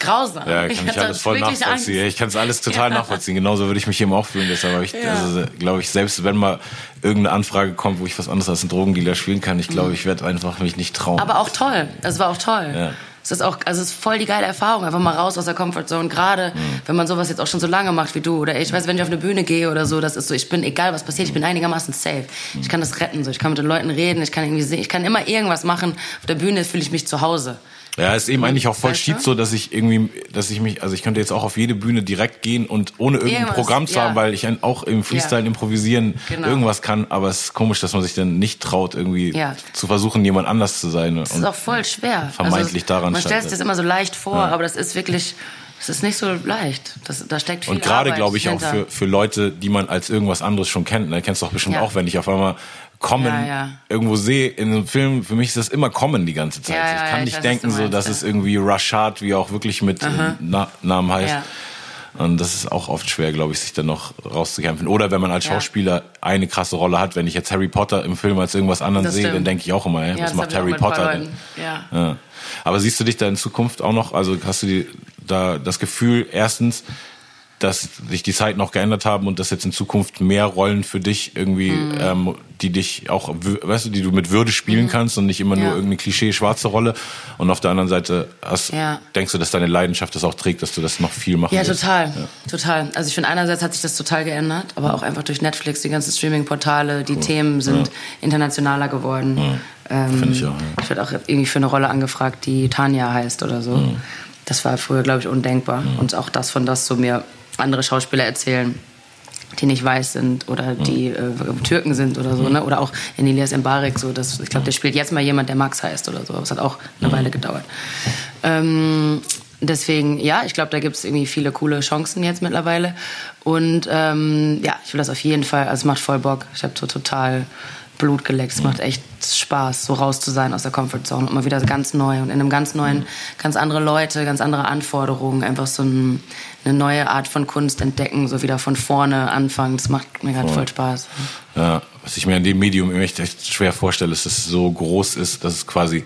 grausam. Ja, kann ich, alles voll nachvollziehen. Angst. Ich kann es alles total ja. nachvollziehen. Genauso würde ich mich eben auch fühlen. Deshalb habe ich, ja. also, glaube ich, selbst wenn mal irgendeine Anfrage kommt, wo ich was anderes als ein Drogendealer spielen kann, ich glaube, mhm. ich werde einfach mich nicht trauen. Aber auch toll. Das war auch toll. Ja. Es ist auch, also es ist voll die geile Erfahrung, einfach mal raus aus der Comfortzone. Gerade mhm. wenn man sowas jetzt auch schon so lange macht wie du oder ich weiß, wenn ich auf eine Bühne gehe oder so, das ist so, ich bin egal was passiert, ich bin einigermaßen safe. Mhm. Ich kann das retten, so, ich kann mit den Leuten reden, ich kann irgendwie sehen, ich kann immer irgendwas machen. Auf der Bühne fühle ich mich zu Hause. Ja, ist eben eigentlich auch voll weißt so, dass ich irgendwie, dass ich mich, also ich könnte jetzt auch auf jede Bühne direkt gehen und ohne irgendein irgendwas, Programm zu ja. haben, weil ich auch im Freestyle ja. improvisieren genau. irgendwas kann, aber es ist komisch, dass man sich dann nicht traut, irgendwie ja. zu versuchen, jemand anders zu sein. Das ist auch voll schwer. Vermeintlich also, daran Man stellt sich das immer so leicht vor, aber das ist wirklich, es ist nicht so leicht. Das, da steckt viel Und gerade, glaube ich, hinter. auch für, für Leute, die man als irgendwas anderes schon kennt. Ne? Kennst du doch bestimmt auch, wenn ich auf einmal kommen ja, ja. irgendwo sehe in einem Film, für mich ist das immer kommen die ganze Zeit. Ja, ich kann nicht ich denken, weiß, so, dass es irgendwie Rashad, wie auch wirklich mit Na Namen heißt. Und das ist auch oft schwer, glaube ich, sich dann noch rauszukämpfen. Oder wenn man als Schauspieler eine krasse Rolle hat, wenn ich jetzt Harry Potter im Film als irgendwas anderes sehe, dann denke ich auch immer, ey, was macht Harry Potter denn? Aber siehst du dich da in Zukunft auch noch? Also hast du die, da das Gefühl, erstens, dass sich die Zeiten noch geändert haben und dass jetzt in Zukunft mehr Rollen für dich irgendwie, mhm. ähm, die dich auch, weißt du, die du mit Würde spielen mhm. kannst und nicht immer ja. nur irgendeine Klischee schwarze Rolle. Und auf der anderen Seite hast, ja. denkst du, dass deine Leidenschaft das auch trägt, dass du das noch viel machst? Ja, total, ja. total. Also ich finde einerseits hat sich das total geändert, aber auch einfach durch Netflix, die ganzen Streaming-Portale, die cool. Themen sind internationaler geworden. Ähm, finde ich auch. Ich werde auch irgendwie für eine Rolle angefragt, die Tanja heißt oder so. Das war früher, glaube ich, undenkbar. Und auch das von das so mir andere Schauspieler erzählen, die nicht weiß sind oder die äh, Türken sind oder so, ne? Oder auch in Elias Mbarek, so, das, ich glaube, der spielt jetzt mal jemand, der Max heißt oder so. Aber es hat auch eine Weile gedauert. Ähm, deswegen, ja, ich glaube, da gibt es irgendwie viele coole Chancen jetzt mittlerweile. Und ähm, ja, ich will das auf jeden Fall, also es macht voll Bock. Ich habe so total Blut geleckt. Es macht echt Spaß, so raus zu sein aus der Comfortzone und mal wieder ganz neu und in einem ganz neuen, ganz andere Leute, ganz andere Anforderungen, einfach so ein, eine neue Art von Kunst entdecken, so wieder von vorne anfangen. Das macht mir gerade voll Spaß. Ja, was ich mir an dem Medium echt, echt schwer vorstelle, ist, dass es so groß ist, dass es quasi,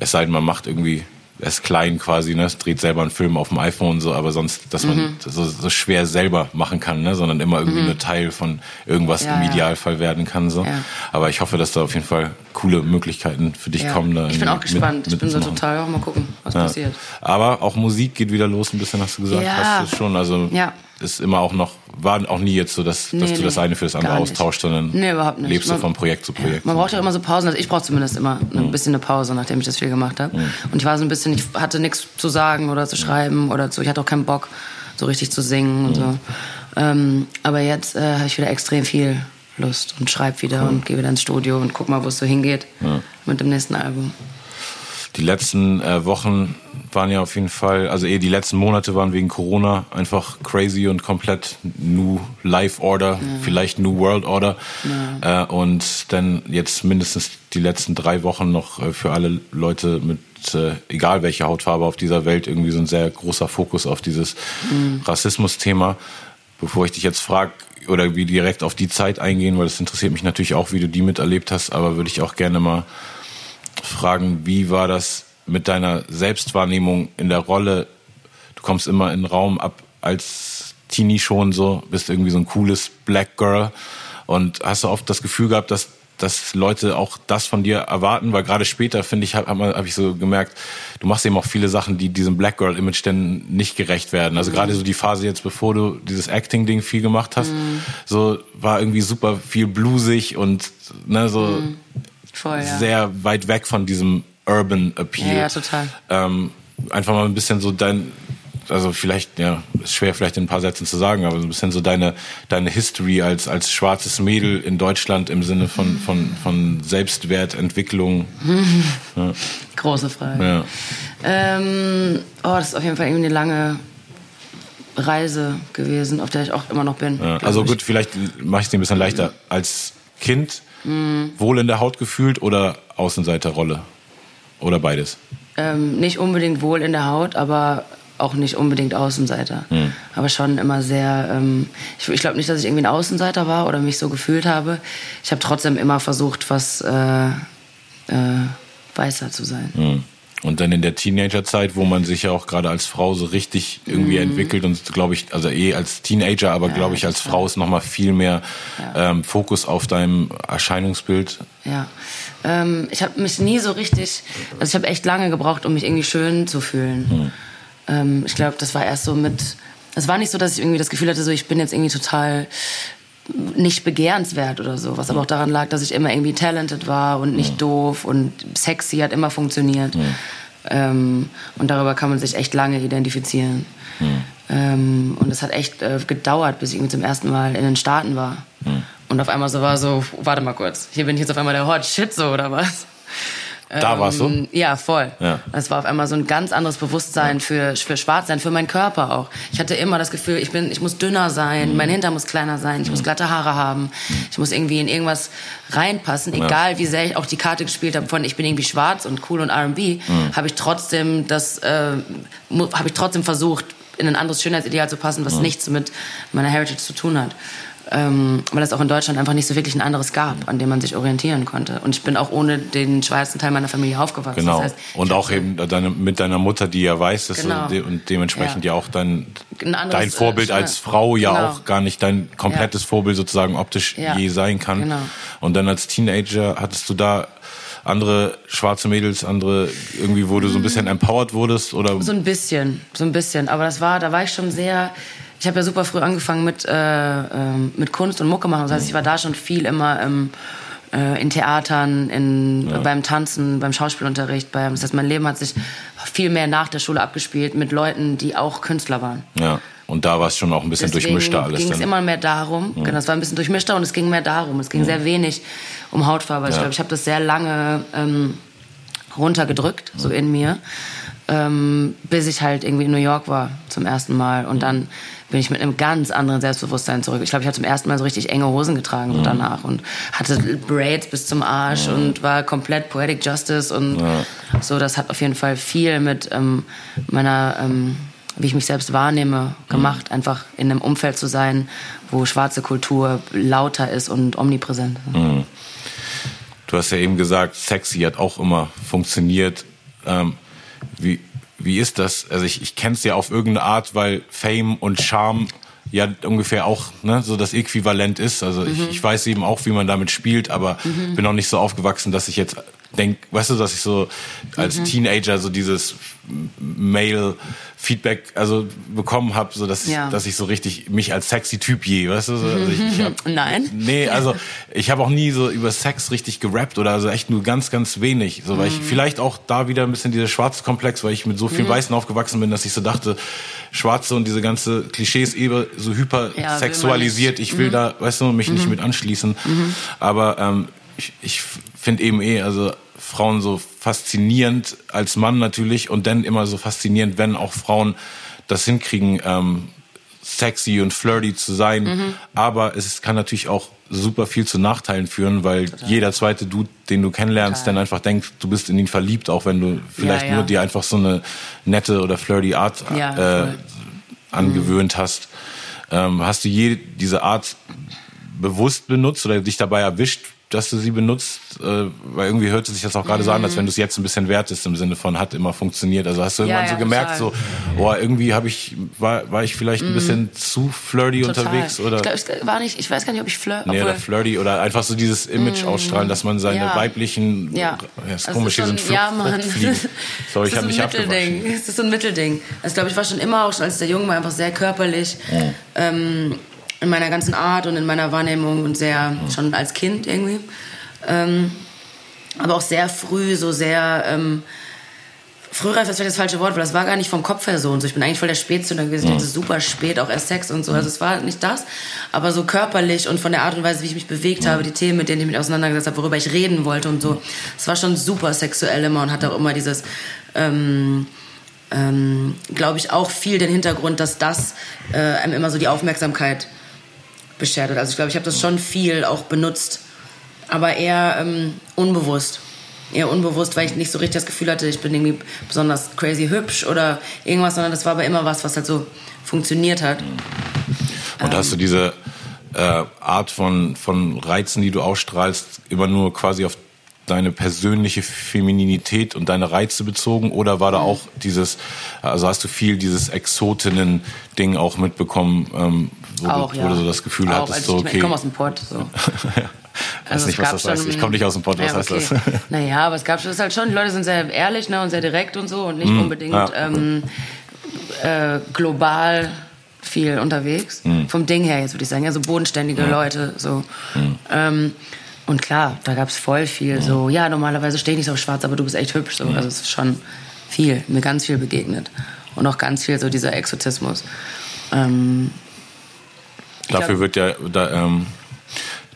es sei denn, man macht irgendwie ist klein quasi, ne? dreht selber einen Film auf dem iPhone so, aber sonst, dass man mhm. so, so, schwer selber machen kann, ne? sondern immer irgendwie mhm. nur Teil von irgendwas ja, im Idealfall ja. werden kann. So. Ja. Aber ich hoffe, dass da auf jeden Fall coole Möglichkeiten für dich kommen. Da ich bin auch gespannt. Mit, ich bin so total, auch mal gucken, was passiert. Aber auch Musik geht wieder los, ein bisschen hast du gesagt. Hast du schon, also ja ist immer auch noch, war auch nie jetzt so, dass, nee, dass du nee, das eine für das andere austauschst, sondern nee, lebst du von Projekt zu Projekt. Man braucht ja immer so Pausen, also ich brauche zumindest immer ein mhm. bisschen eine Pause, nachdem ich das viel gemacht habe. Mhm. Und ich war so ein bisschen, ich hatte nichts zu sagen oder zu schreiben oder so, ich hatte auch keinen Bock, so richtig zu singen und mhm. so. Ähm, aber jetzt äh, habe ich wieder extrem viel Lust und schreibe wieder cool. und gehe wieder ins Studio und guck mal, wo es so hingeht ja. mit dem nächsten Album die letzten äh, Wochen waren ja auf jeden Fall, also eher die letzten Monate waren wegen Corona einfach crazy und komplett New Life Order, ja. vielleicht New World Order. Ja. Äh, und dann jetzt mindestens die letzten drei Wochen noch äh, für alle Leute mit äh, egal welche Hautfarbe auf dieser Welt irgendwie so ein sehr großer Fokus auf dieses mhm. Rassismus-Thema. Bevor ich dich jetzt frage, oder wie direkt auf die Zeit eingehen, weil das interessiert mich natürlich auch, wie du die miterlebt hast, aber würde ich auch gerne mal fragen, wie war das mit deiner Selbstwahrnehmung in der Rolle? Du kommst immer in den Raum ab als Teenie schon so, bist irgendwie so ein cooles Black Girl und hast du oft das Gefühl gehabt, dass dass Leute auch das von dir erwarten, weil gerade später finde ich, habe hab ich so gemerkt, du machst eben auch viele Sachen, die diesem Black Girl Image denn nicht gerecht werden. Also mhm. gerade so die Phase jetzt, bevor du dieses Acting Ding viel gemacht hast, mhm. so war irgendwie super viel blusig und ne so mhm. Voll, ja. sehr weit weg von diesem Urban Appeal. Ja, ja total. Ähm, einfach mal ein bisschen so dein, also vielleicht, ja, ist schwer vielleicht in ein paar Sätzen zu sagen, aber so ein bisschen so deine, deine History als, als schwarzes Mädel in Deutschland im Sinne von, von, von Selbstwertentwicklung. ja. Große Frage. Ja. Ähm, oh, das ist auf jeden Fall irgendwie eine lange Reise gewesen, auf der ich auch immer noch bin. Ja, also gut, vielleicht mache ich es dir ein bisschen leichter. Als Kind Mhm. Wohl in der Haut gefühlt oder Außenseiterrolle? Oder beides? Ähm, nicht unbedingt wohl in der Haut, aber auch nicht unbedingt Außenseiter. Mhm. Aber schon immer sehr. Ähm, ich, ich glaube nicht, dass ich irgendwie ein Außenseiter war oder mich so gefühlt habe. Ich habe trotzdem immer versucht, was äh, äh, weißer zu sein. Mhm. Und dann in der Teenagerzeit, wo man sich ja auch gerade als Frau so richtig irgendwie mhm. entwickelt und glaube ich, also eh als Teenager, aber ja, glaube ich als Frau ist nochmal viel mehr ja. ähm, Fokus auf deinem Erscheinungsbild. Ja, ähm, ich habe mich nie so richtig, also ich habe echt lange gebraucht, um mich irgendwie schön zu fühlen. Mhm. Ähm, ich glaube, das war erst so mit, es war nicht so, dass ich irgendwie das Gefühl hatte, so ich bin jetzt irgendwie total nicht begehrenswert oder so, was aber auch daran lag, dass ich immer irgendwie talented war und nicht doof und sexy hat immer funktioniert. Ähm, und darüber kann man sich echt lange identifizieren. Ähm, und es hat echt äh, gedauert, bis ich irgendwie zum ersten Mal in den Staaten war. Und auf einmal so war so, warte mal kurz, hier bin ich jetzt auf einmal der Hot Shit so oder was? Da ähm, warst du? Ja, voll. Ja. Das war auf einmal so ein ganz anderes Bewusstsein ja. für, für Schwarzsein, für meinen Körper auch. Ich hatte immer das Gefühl, ich, bin, ich muss dünner sein, mhm. mein Hintern muss kleiner sein, ich mhm. muss glatte Haare haben, mhm. ich muss irgendwie in irgendwas reinpassen, egal ja. wie sehr ich auch die Karte gespielt habe von ich bin irgendwie schwarz und cool und R&B, mhm. habe ich trotzdem das, äh, habe ich trotzdem versucht, in ein anderes Schönheitsideal zu passen, was nichts mit meiner Heritage zu tun hat ähm, weil es auch in Deutschland einfach nicht so wirklich ein anderes gab, an dem man sich orientieren konnte. Und ich bin auch ohne den schwarzen Teil meiner Familie aufgewachsen. Genau. Das heißt, und auch eben deine, mit deiner Mutter, die ja weiß, dass genau. du, und dementsprechend ja, ja auch dein, dein äh, Vorbild äh, als Frau ja genau. auch gar nicht dein komplettes ja. Vorbild sozusagen optisch ja. je sein kann. Genau. Und dann als Teenager hattest du da andere schwarze Mädels, andere irgendwie, wo du so ein bisschen mhm. empowered wurdest oder? So ein bisschen, so ein bisschen. Aber das war, da war ich schon sehr, ich habe ja super früh angefangen mit, äh, äh, mit Kunst und Mucke machen. Das heißt, ich war da schon viel immer ähm, äh, in Theatern, in, ja. beim Tanzen, beim Schauspielunterricht. Beim, das heißt, mein Leben hat sich viel mehr nach der Schule abgespielt mit Leuten, die auch Künstler waren. Ja. Und da war es schon auch ein bisschen Deswegen durchmischter alles. ging es immer mehr darum. Ja. Genau, es war ein bisschen durchmischter und es ging mehr darum. Es ging ja. sehr wenig um Hautfarbe. Also ja. Ich glaube, ich habe das sehr lange ähm, runtergedrückt, so in mir, ähm, bis ich halt irgendwie in New York war zum ersten Mal. Und dann bin ich mit einem ganz anderen Selbstbewusstsein zurück. Ich glaube, ich habe zum ersten Mal so richtig enge Hosen getragen so mhm. danach und hatte Braids bis zum Arsch mhm. und war komplett Poetic Justice und ja. so. Das hat auf jeden Fall viel mit ähm, meiner, ähm, wie ich mich selbst wahrnehme, gemacht. Mhm. Einfach in einem Umfeld zu sein, wo schwarze Kultur lauter ist und omnipräsent. Mhm. Du hast ja eben gesagt, sexy hat auch immer funktioniert. Ähm, wie, wie ist das? Also ich, ich kenne es ja auf irgendeine Art, weil Fame und Charme ja ungefähr auch ne, so das Äquivalent ist. Also mhm. ich, ich weiß eben auch, wie man damit spielt, aber mhm. bin auch nicht so aufgewachsen, dass ich jetzt denk, weißt du, dass ich so als mhm. Teenager so dieses Male Feedback also bekommen habe, so dass ja. ich, dass ich so richtig mich als sexy Typ je, weißt du? So, also ich, ich hab, Nein. Nee, also ich habe auch nie so über Sex richtig gerappt oder also echt nur ganz ganz wenig, so weil ich mhm. vielleicht auch da wieder ein bisschen dieser schwarze Komplex, weil ich mit so vielen mhm. Weißen aufgewachsen bin, dass ich so dachte, Schwarze und diese ganze Klischees eben so hyper ja, sexualisiert, ich will mhm. da, weißt du, mich nicht mhm. mit anschließen, mhm. aber ähm, ich, ich finde eben eh, also Frauen so faszinierend als Mann natürlich und dann immer so faszinierend, wenn auch Frauen das hinkriegen, ähm, sexy und flirty zu sein. Mhm. Aber es kann natürlich auch super viel zu Nachteilen führen, weil Total. jeder zweite Dude, den du kennenlernst, Total. dann einfach denkt, du bist in ihn verliebt, auch wenn du vielleicht ja, ja. nur dir einfach so eine nette oder flirty Art ja, äh, angewöhnt mhm. hast. Ähm, hast du je diese Art bewusst benutzt oder dich dabei erwischt, dass du sie benutzt? Äh, weil irgendwie hört sich das auch gerade mm. so an, als wenn du es jetzt ein bisschen wertest im Sinne von hat immer funktioniert. Also hast du irgendwann ja, so gemerkt, total. so, boah, irgendwie habe ich war, war ich vielleicht ein mm. bisschen zu flirty total. unterwegs oder? Ich, glaub, ich war nicht, ich weiß gar nicht, ob ich flirt. Nee, oder flirty oder einfach so dieses Image mm. ausstrahlen, dass man seine ja. weiblichen, ja, ja ist komisch, hier sind ja, Mann. Sorry, ich habe mich abgewaschen. Es ist so ein Mittelding. Also ich glaube, ich war schon immer auch schon als der Junge war einfach sehr körperlich. Mm. Ähm, in meiner ganzen Art und in meiner Wahrnehmung und sehr schon als Kind irgendwie. Ähm, aber auch sehr früh, so sehr. Ähm, frühreif ist vielleicht das falsche Wort, weil das war gar nicht vom Kopf her so und so. Ich bin eigentlich voll der Spätzünder gewesen. Ich hatte super spät auch erst Sex und so. Also es war nicht das, aber so körperlich und von der Art und Weise, wie ich mich bewegt habe, die Themen, mit denen ich mich auseinandergesetzt habe, worüber ich reden wollte und so. Es war schon super sexuell immer und hatte auch immer dieses, ähm, ähm, glaube ich, auch viel den Hintergrund, dass das äh, einem immer so die Aufmerksamkeit beschert hat. Also ich glaube, ich habe das schon viel auch benutzt aber eher ähm, unbewusst. Eher unbewusst, weil ich nicht so richtig das Gefühl hatte, ich bin irgendwie besonders crazy hübsch oder irgendwas, sondern das war aber immer was, was halt so funktioniert hat. Und ähm, hast du diese äh, Art von, von Reizen, die du ausstrahlst, immer nur quasi auf deine persönliche Femininität und deine Reize bezogen oder war da auch dieses, also hast du viel dieses Exotinnen-Ding auch mitbekommen, ähm, wo, Auch, du, ja. wo du so das Gefühl Auch, hattest, also so ich, okay. ich komme aus dem Pott. So. weiß Also nicht, es was das heißt. Ich komme nicht aus dem Pott, was Ja, heißt okay. das? Naja, aber es gab schon, es ist halt schon, die Leute sind sehr ehrlich ne, und sehr direkt und so und nicht unbedingt Mhm. ja. ähm, äh, global viel unterwegs. Mhm. Vom Ding her jetzt würde ich sagen, ja, so bodenständige Leute. So. Mhm. Ähm, und klar, da gab es voll viel so, ja, normalerweise stehe ich nicht so auf schwarz, aber du bist echt hübsch. So. Mhm. Also es ist schon viel, mir ganz viel begegnet. Und auch ganz viel so dieser Exotismus. Ähm, Dafür wird ja da, ähm,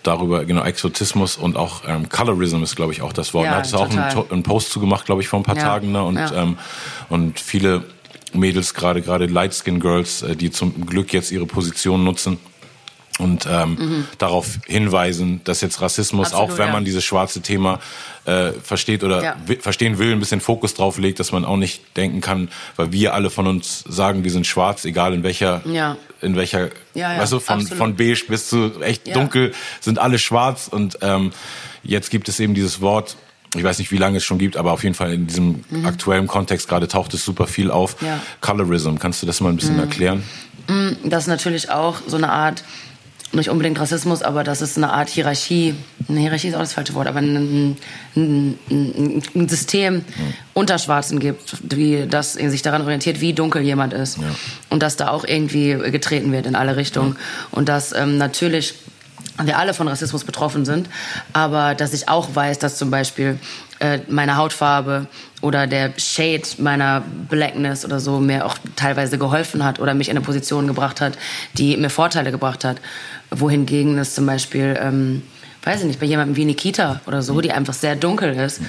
darüber, genau, Exotismus und auch ähm, Colorism ist, glaube ich, auch das Wort. Ja, da hattest du auch einen, einen Post zu gemacht, glaube ich, vor ein paar Ja, Tagen. Ne? Und, ja. ähm, und viele Mädels, gerade gerade Light-Skin Girls, äh, die zum Glück jetzt ihre Position nutzen und ähm, darauf hinweisen, dass jetzt Rassismus, Mhm. Absolut, auch wenn ja. man dieses schwarze Thema äh, versteht oder Ja. verstehen will, ein bisschen Fokus drauf legt, dass man auch nicht denken kann, weil wir alle von uns sagen, wir sind schwarz, egal in welcher, Ja. in welcher, Ja, weißt du, von, absolut. von beige bis zu echt dunkel sind alle schwarz und ähm, jetzt gibt es eben dieses Wort, ich weiß nicht, wie lange es schon gibt, aber auf jeden Fall in diesem aktuellen Kontext gerade taucht es super viel auf. Mhm. Ja. Mhm. Colorism, kannst du das mal ein bisschen erklären? das ist natürlich auch so eine Art, nicht unbedingt Rassismus, aber das ist eine Art Hierarchie. Eine Hierarchie ist auch das falsche Wort, aber ein, ein, ein, ein System unter Schwarzen gibt, wie das sich daran orientiert, wie dunkel jemand ist. Und dass da auch irgendwie getreten wird in alle Richtungen. Und dass ähm, natürlich wir alle von Rassismus betroffen sind, aber dass ich auch weiß, dass zum Beispiel äh, meine Hautfarbe oder der Shade meiner Blackness oder so mir auch teilweise geholfen hat oder mich in eine Position gebracht hat, die mir Vorteile gebracht hat. Wohingegen es zum Beispiel, ähm, weiß ich nicht, bei jemandem wie Nikita oder so, die einfach sehr dunkel ist,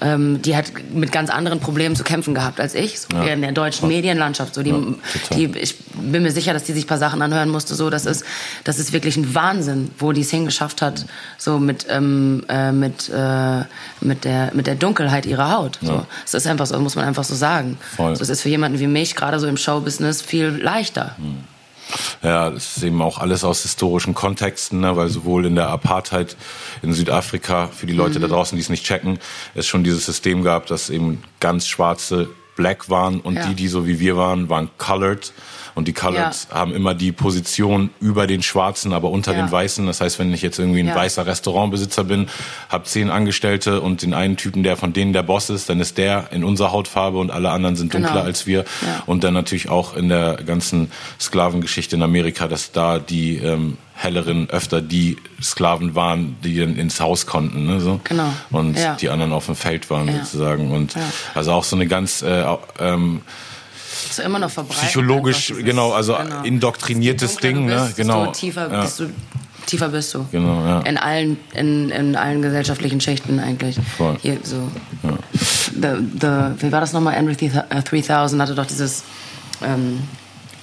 ähm, die hat mit ganz anderen Problemen zu kämpfen gehabt als ich, so Ja. in der deutschen Medienlandschaft. So die, total. die, ich bin mir sicher, dass die sich ein paar Sachen anhören musste. So, das ist, das ist wirklich ein Wahnsinn, wo die es hingeschafft hat, so mit, ähm, äh, mit, äh, mit, der, mit der Dunkelheit ihrer Haut. So. Ja. Es ist einfach so, muss man einfach so sagen. Voll. So, es ist für jemanden wie mich, gerade so im Showbusiness, viel leichter. Ja, das ist eben auch alles aus historischen Kontexten, ne? weil sowohl in der Apartheid in Südafrika, für die Leute da draußen, die es nicht checken, es schon dieses System gab, dass eben ganz schwarze Black waren und Ja. die, die so wie wir waren, waren colored. Und die Colored haben immer die Position über den Schwarzen, aber unter Ja. den Weißen. Das heißt, wenn ich jetzt irgendwie ein Ja. weißer Restaurantbesitzer bin, habe zehn Angestellte und den einen Typen, der von denen der Boss ist, dann ist der in unserer Hautfarbe und alle anderen sind dunkler Genau. als wir. Ja. Und dann natürlich auch in der ganzen Sklavengeschichte in Amerika, dass da die ähm, helleren öfter die Sklaven waren, die dann ins Haus konnten. Ne, so. Genau. Und Ja. die anderen auf dem Feld waren Ja. sozusagen. Und Ja. also auch so eine ganz äh, ähm, ist immer noch verbreitet. psychologisch, einfach, genau, also genau. indoktriniertes Ding. Ne? bist, Genau. Desto tiefer, ja. desto tiefer bist du. Genau, ja. In allen, in, in allen gesellschaftlichen Schichten eigentlich. Voll. Hier, so. The, the, wie war das nochmal? Henry 3000 hatte doch dieses, ähm,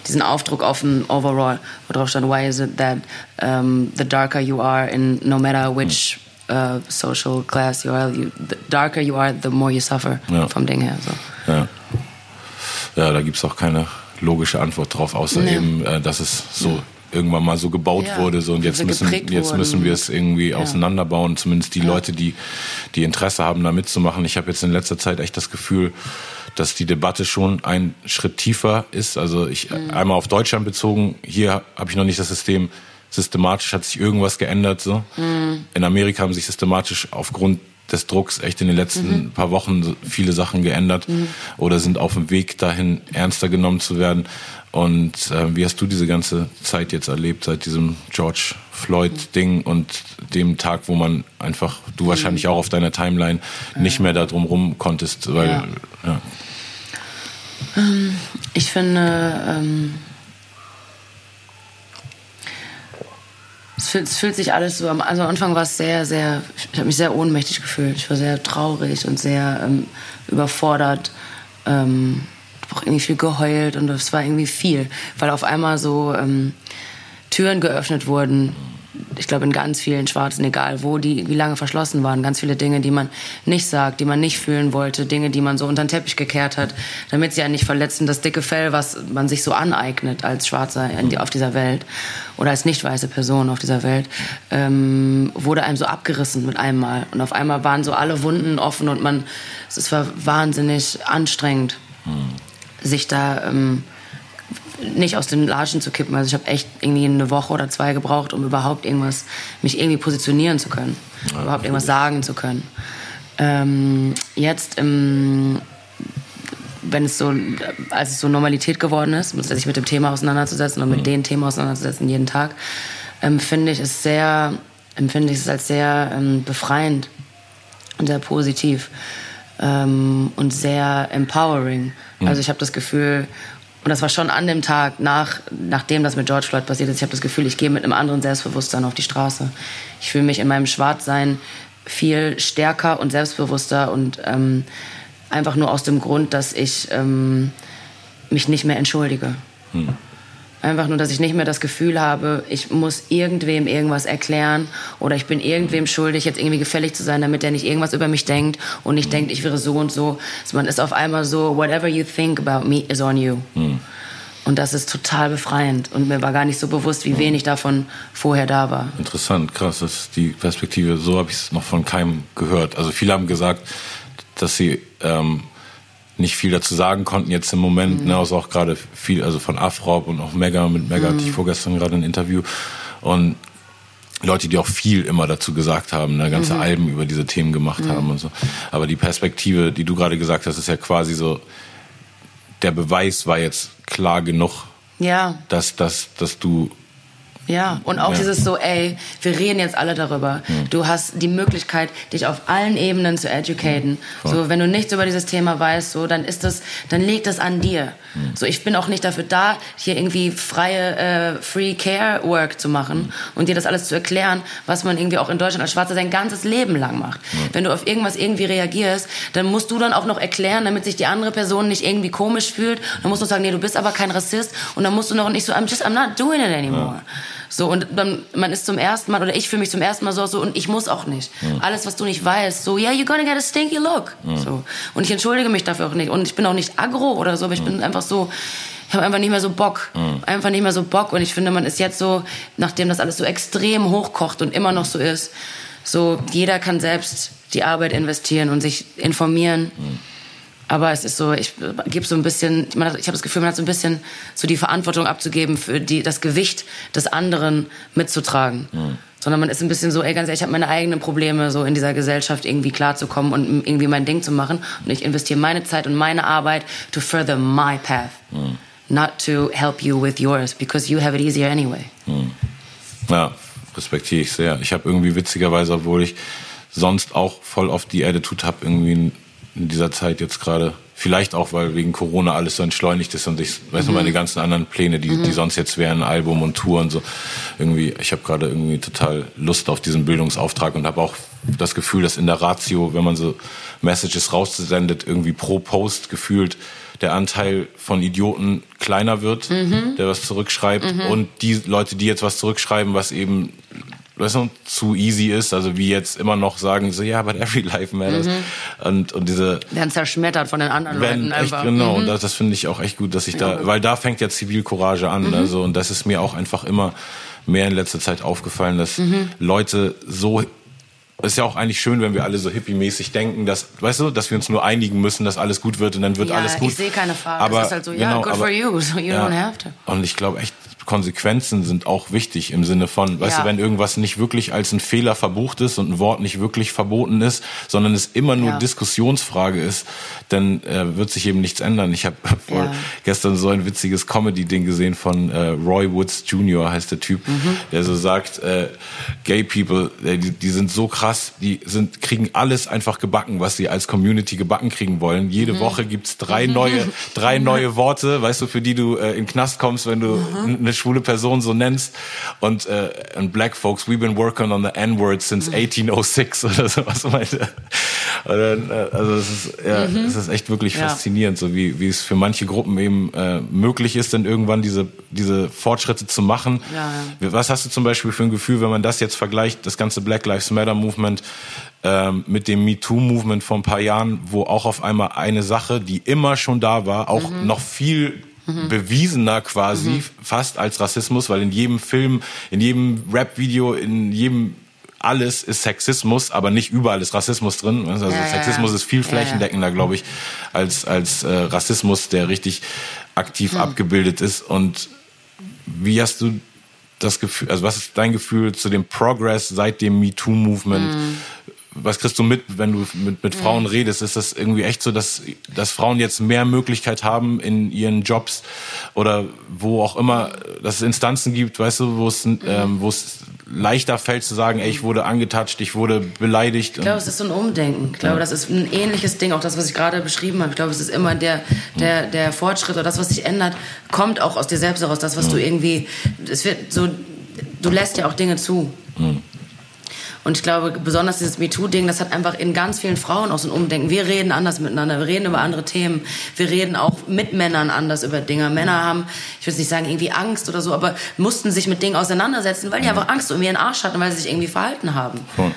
diesen Aufdruck auf dem Overall, wo drauf stand, why is it that um, the darker you are in no matter which uh, social class you are, you, the darker you are, the more you suffer Ja. vom Ding her. So. Ja, ja da gibt's auch keine logische Antwort drauf, außer Nee. eben, äh, dass es so irgendwann mal so gebaut Ja, wurde so und jetzt müssen jetzt müssen wir es irgendwie auseinanderbauen zumindest die Leute die die Interesse haben da mitzumachen ich habe jetzt in letzter Zeit echt das Gefühl dass die Debatte schon ein Schritt tiefer ist also ich Mhm. einmal auf Deutschland bezogen hier habe ich noch nicht das System systematisch hat sich irgendwas geändert so Mhm. in Amerika haben sich systematisch aufgrund des Drucks echt in den letzten Mhm. paar Wochen viele Sachen geändert oder sind auf dem Weg dahin, ernster genommen zu werden. Und äh, wie hast du diese ganze Zeit jetzt erlebt, seit diesem George Floyd-Ding und dem Tag, wo man einfach, du wahrscheinlich auch auf deiner Timeline nicht mehr da drum rum konntest, weil Ja. ja. Ich finde, ähm, es, fühlt, es fühlt sich alles so am, also am Anfang war es sehr, sehr, ich habe mich sehr ohnmächtig gefühlt. Ich war sehr traurig und sehr ähm, überfordert. Ähm, auch irgendwie viel geheult und es war irgendwie viel, weil auf einmal so ähm, Türen geöffnet wurden ich glaube, in ganz vielen Schwarzen, egal wo, die wie lange verschlossen waren. Ganz viele Dinge, die man nicht sagt, die man nicht fühlen wollte, Dinge, die man so unter den Teppich gekehrt hat, damit sie einen nicht verletzen. Das dicke Fell, was man sich so aneignet als Schwarzer auf dieser Welt oder als nicht weiße Person auf dieser Welt, ähm, wurde einem so abgerissen mit einem Mal. Und auf einmal waren so alle Wunden offen und man, es war wahnsinnig anstrengend, hm. sich da... Ähm, nicht aus den Latschen zu kippen. Also ich habe echt irgendwie eine Woche oder zwei gebraucht, um überhaupt irgendwas, mich irgendwie positionieren zu können, ja, überhaupt irgendwas sagen zu können. Ähm, jetzt im wenn es so, als es so Normalität geworden ist, sich mit dem Thema auseinanderzusetzen und mit mhm. den Themen auseinanderzusetzen jeden Tag, empfinde ich es sehr, empfinde ich es als sehr ähm, befreiend und sehr positiv ähm, und sehr empowering. Mhm. Also ich habe das Gefühl, und das war schon an dem Tag, nach, nachdem das mit George Floyd passiert ist. Ich habe das Gefühl, ich gehe mit einem anderen Selbstbewusstsein auf die Straße. Ich fühle mich in meinem Schwarzsein viel stärker und selbstbewusster und ähm, einfach nur aus dem Grund, dass ich ähm, mich nicht mehr entschuldige. Hm. Einfach nur, dass ich nicht mehr das Gefühl habe, ich muss irgendwem irgendwas erklären oder ich bin irgendwem schuldig, jetzt irgendwie gefällig zu sein, damit er nicht irgendwas über mich denkt und nicht denkt, ich wäre so und so. Also man ist auf einmal so, whatever you think about me is on you. Mhm. Und das ist total befreiend. Und mir war gar nicht so bewusst, wie wenig davon vorher da war. Interessant, krass. Das ist die Perspektive. So habe ich es noch von keinem gehört. Also viele haben gesagt, dass sie ähm, nicht viel dazu sagen konnten jetzt im Moment. Mhm. Ne, also auch gerade viel, also von Afrop und auch Mega, mit Mega mhm. hatte ich vorgestern gerade ein Interview. Und Leute, die auch viel immer dazu gesagt haben, ne, ganze mhm. Alben über diese Themen gemacht mhm. haben und so. Aber die Perspektive, die du gerade gesagt hast, ist ja quasi so, der Beweis war jetzt klar genug, ja. dass, dass, dass du ja, und auch ja. dieses so, ey, wir reden jetzt alle darüber. Mhm. Du hast die Möglichkeit, dich auf allen Ebenen zu educaten. Mhm. So, wenn du nichts über dieses Thema weißt, so, dann ist das, dann liegt das an dir. Mhm. So, ich bin auch nicht dafür da, hier irgendwie freie, äh, Free Care Work zu machen und dir das alles zu erklären, was man irgendwie auch in Deutschland als Schwarzer sein ganzes Leben lang macht. Wenn du auf irgendwas irgendwie reagierst, dann musst du dann auch noch erklären, damit sich die andere Person nicht irgendwie komisch fühlt. Dann musst du sagen, nee, du bist aber kein Rassist. Und dann musst du noch nicht so, I'm just, I'm not doing it anymore. Ja. So, und dann, man ist zum ersten Mal, oder ich fühle mich zum ersten Mal so, so, und ich muss auch nicht. Mhm. Alles, was du nicht weißt, so, yeah, you're gonna get a stinky look. Mhm. So. Und ich entschuldige mich dafür auch nicht. Und ich bin auch nicht aggro oder so, aber ich mhm. bin einfach so, ich habe einfach nicht mehr so Bock. Mhm. Einfach nicht mehr so Bock. Und ich finde, man ist jetzt so, nachdem das alles so extrem hochkocht und immer noch so ist, so, jeder kann selbst die Arbeit investieren und sich informieren. Mhm. Aber es ist so, ich gebe so ein bisschen, ich habe das Gefühl, man hat so ein bisschen so die Verantwortung abzugeben, für die, das Gewicht des anderen mitzutragen. Mhm. Sondern man ist ein bisschen so, ey, ganz ehrlich, ich habe meine eigenen Probleme, so in dieser Gesellschaft irgendwie klarzukommen und irgendwie mein Ding zu machen. Und ich investiere meine Zeit und meine Arbeit to further my path. Mhm. Not to help you with yours, because you have it easier anyway. Mhm. Ja, respektiere ich sehr. Ich habe irgendwie witzigerweise, obwohl ich sonst auch voll auf die Attitude habe, irgendwie in dieser Zeit jetzt gerade. Vielleicht auch, weil wegen Corona alles so entschleunigt ist und ich weiß noch meine ganzen anderen Pläne, die, mhm. die sonst jetzt wären, Album und Tour und so. Irgendwie, ich habe gerade irgendwie total Lust auf diesen Bildungsauftrag und habe auch das Gefühl, dass in der Ratio, wenn man so Messages raussendet, irgendwie pro Post gefühlt der Anteil von Idioten kleiner wird, mhm. der was zurückschreibt mhm. und die Leute, die jetzt was zurückschreiben, was eben weißt du, zu easy ist, also wie jetzt immer noch sagen, so, ja, but every life matters. Mhm. Und, und diese... Werden zerschmettert von den anderen werden Leuten einfach. Echt, genau, mhm. und das, das finde ich auch echt gut, dass ich ja. da, weil da fängt ja Zivilcourage an, mhm. also, und das ist mir auch einfach immer mehr in letzter Zeit aufgefallen, dass mhm. Leute so ist ja auch eigentlich schön, wenn wir alle so hippie-mäßig denken, dass, weißt du, dass wir uns nur einigen müssen, dass alles gut wird und dann wird ja, alles gut. Ich sehe keine Frage. Aber, es ist halt so, ja, genau, good aber, for you, so you ja, don't have to. Und ich glaube echt, Konsequenzen sind auch wichtig im Sinne von, weißt ja. du, wenn irgendwas nicht wirklich als ein Fehler verbucht ist und ein Wort nicht wirklich verboten ist, sondern es immer nur ja. Diskussionsfrage ist, dann äh, wird sich eben nichts ändern. Ich habe ja. gestern so ein witziges Comedy-Ding gesehen von äh, Roy Woods Jr. heißt der Typ, mhm. der so sagt, äh, Gay People, äh, die, die sind so krass, die sind kriegen alles einfach gebacken, was sie als Community gebacken kriegen wollen. Jede mhm. Woche gibt's drei mhm. neue, drei neue Worte, weißt du, für die du äh, in Knast kommst, wenn du mhm. eine schwule Person so nennst. Und, äh, und Black Folks, we've been working on the N-word since 1806 mhm. oder so, was meinte. dann, äh, also es ist, ja, mhm. es ist echt wirklich ja. faszinierend, so wie, wie es für manche Gruppen eben äh, möglich ist, dann irgendwann diese, diese Fortschritte zu machen. Ja, ja. Was hast du zum Beispiel für ein Gefühl, wenn man das jetzt vergleicht, das ganze Black Lives Matter Movement ähm, mit dem MeToo-Movement vor ein paar Jahren, wo auch auf einmal eine Sache, die immer schon da war, auch mhm. noch viel mhm. bewiesener quasi mhm. fast als Rassismus, weil in jedem Film, in jedem Rap-Video, in jedem alles ist Sexismus, aber nicht überall ist Rassismus drin. Also ja, Sexismus ja. ist viel flächendeckender, glaube ich, als als äh, Rassismus, der richtig aktiv mhm. abgebildet ist. Und wie hast du das Gefühl, also was ist dein Gefühl zu dem Progress seit dem MeToo-Movement? Mhm was kriegst du mit, wenn du mit, mit Frauen mhm. redest? Ist das irgendwie echt so, dass, dass Frauen jetzt mehr Möglichkeit haben in ihren Jobs oder wo auch immer, dass es Instanzen gibt, weißt du, wo es, mhm. ähm, wo es leichter fällt zu sagen, ey, ich wurde angetatscht, ich wurde beleidigt. Ich glaube, es ist so ein Umdenken. Ich glaube, ja. das ist ein ähnliches Ding, auch das, was ich gerade beschrieben habe. Ich glaube, es ist immer der, der, der Fortschritt oder das, was sich ändert, kommt auch aus dir selbst heraus. Das, was ja. du irgendwie, es wird so, du lässt ja auch Dinge zu. Mhm. Und ich glaube, besonders dieses MeToo-Ding, das hat einfach in ganz vielen Frauen auch so ein Umdenken. Wir reden anders miteinander, wir reden über andere Themen, wir reden auch mit Männern anders über Dinge. Männer haben, ich will nicht sagen irgendwie Angst oder so, aber mussten sich mit Dingen auseinandersetzen, weil die einfach Angst um ihren Arsch hatten, weil sie sich irgendwie verhalten haben. Cool.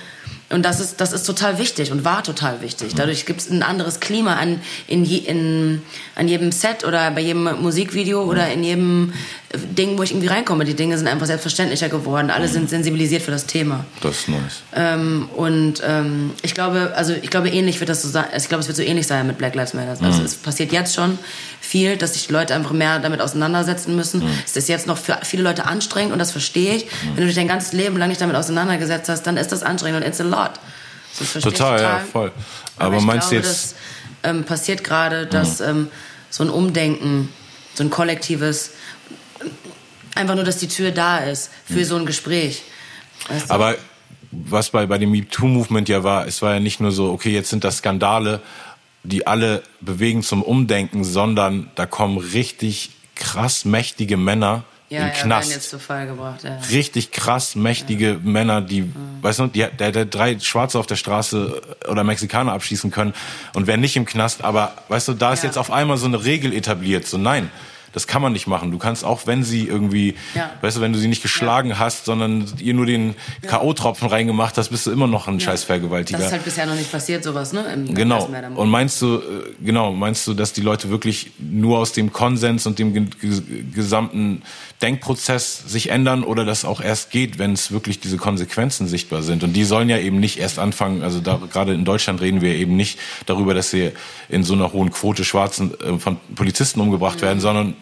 Und das ist, das ist total wichtig und war total wichtig. Dadurch gibt es ein anderes Klima an, in, je, in, an jedem Set oder bei jedem Musikvideo oder in jedem Ding, wo ich irgendwie reinkomme. Die Dinge sind einfach selbstverständlicher geworden. Alle sind sensibilisiert für das Thema. Das ist nice. Ähm, und ähm, ich glaube, also ich glaube, ähnlich wird das so sein. Ich glaube, es wird so ähnlich sein mit Black Lives Matter. Also mhm. es passiert jetzt schon viel, dass sich die Leute einfach mehr damit auseinandersetzen müssen. Mhm. Es ist jetzt noch für viele Leute anstrengend und das verstehe ich. Mhm. Wenn du dich dein ganzes Leben lang nicht damit auseinandergesetzt hast, dann ist das anstrengend und it's a lot. Das total, total, ja, voll. Aber, Aber meinst du jetzt... Das ähm, passiert gerade, dass mhm. ähm, so ein Umdenken, so ein kollektives, einfach nur, dass die Tür da ist für mhm. so ein Gespräch. Weißt du? Aber was bei, bei dem MeToo-Movement ja war, es war ja nicht nur so, okay, jetzt sind das Skandale, die alle bewegen zum Umdenken, sondern da kommen richtig krass mächtige Männer ja, im ja, Knast. Jetzt zu Fall gebracht, ja. Richtig krass mächtige. Männer, die, mhm. weißt du, die, der, der drei Schwarze auf der Straße oder Mexikaner abschießen können und wer nicht im Knast, aber weißt du, da ist jetzt auf einmal so eine Regel etabliert, so nein das kann man nicht machen. Du kannst auch, wenn sie irgendwie, ja. weißt du, wenn du sie nicht geschlagen ja. hast, sondern ihr nur den K.O.-Tropfen reingemacht hast, bist du immer noch ein ja. scheiß Vergewaltiger. Das ist halt bisher noch nicht passiert, sowas, ne? Im genau. Und meinst du, äh, genau, meinst du, dass die Leute wirklich nur aus dem Konsens und dem gesamten Denkprozess sich ändern oder das auch erst geht, wenn es wirklich diese Konsequenzen sichtbar sind? Und die sollen ja eben nicht erst anfangen, also da, gerade in Deutschland reden wir eben nicht darüber, dass sie in so einer hohen Quote Schwarzen äh, von Polizisten umgebracht mhm. werden, sondern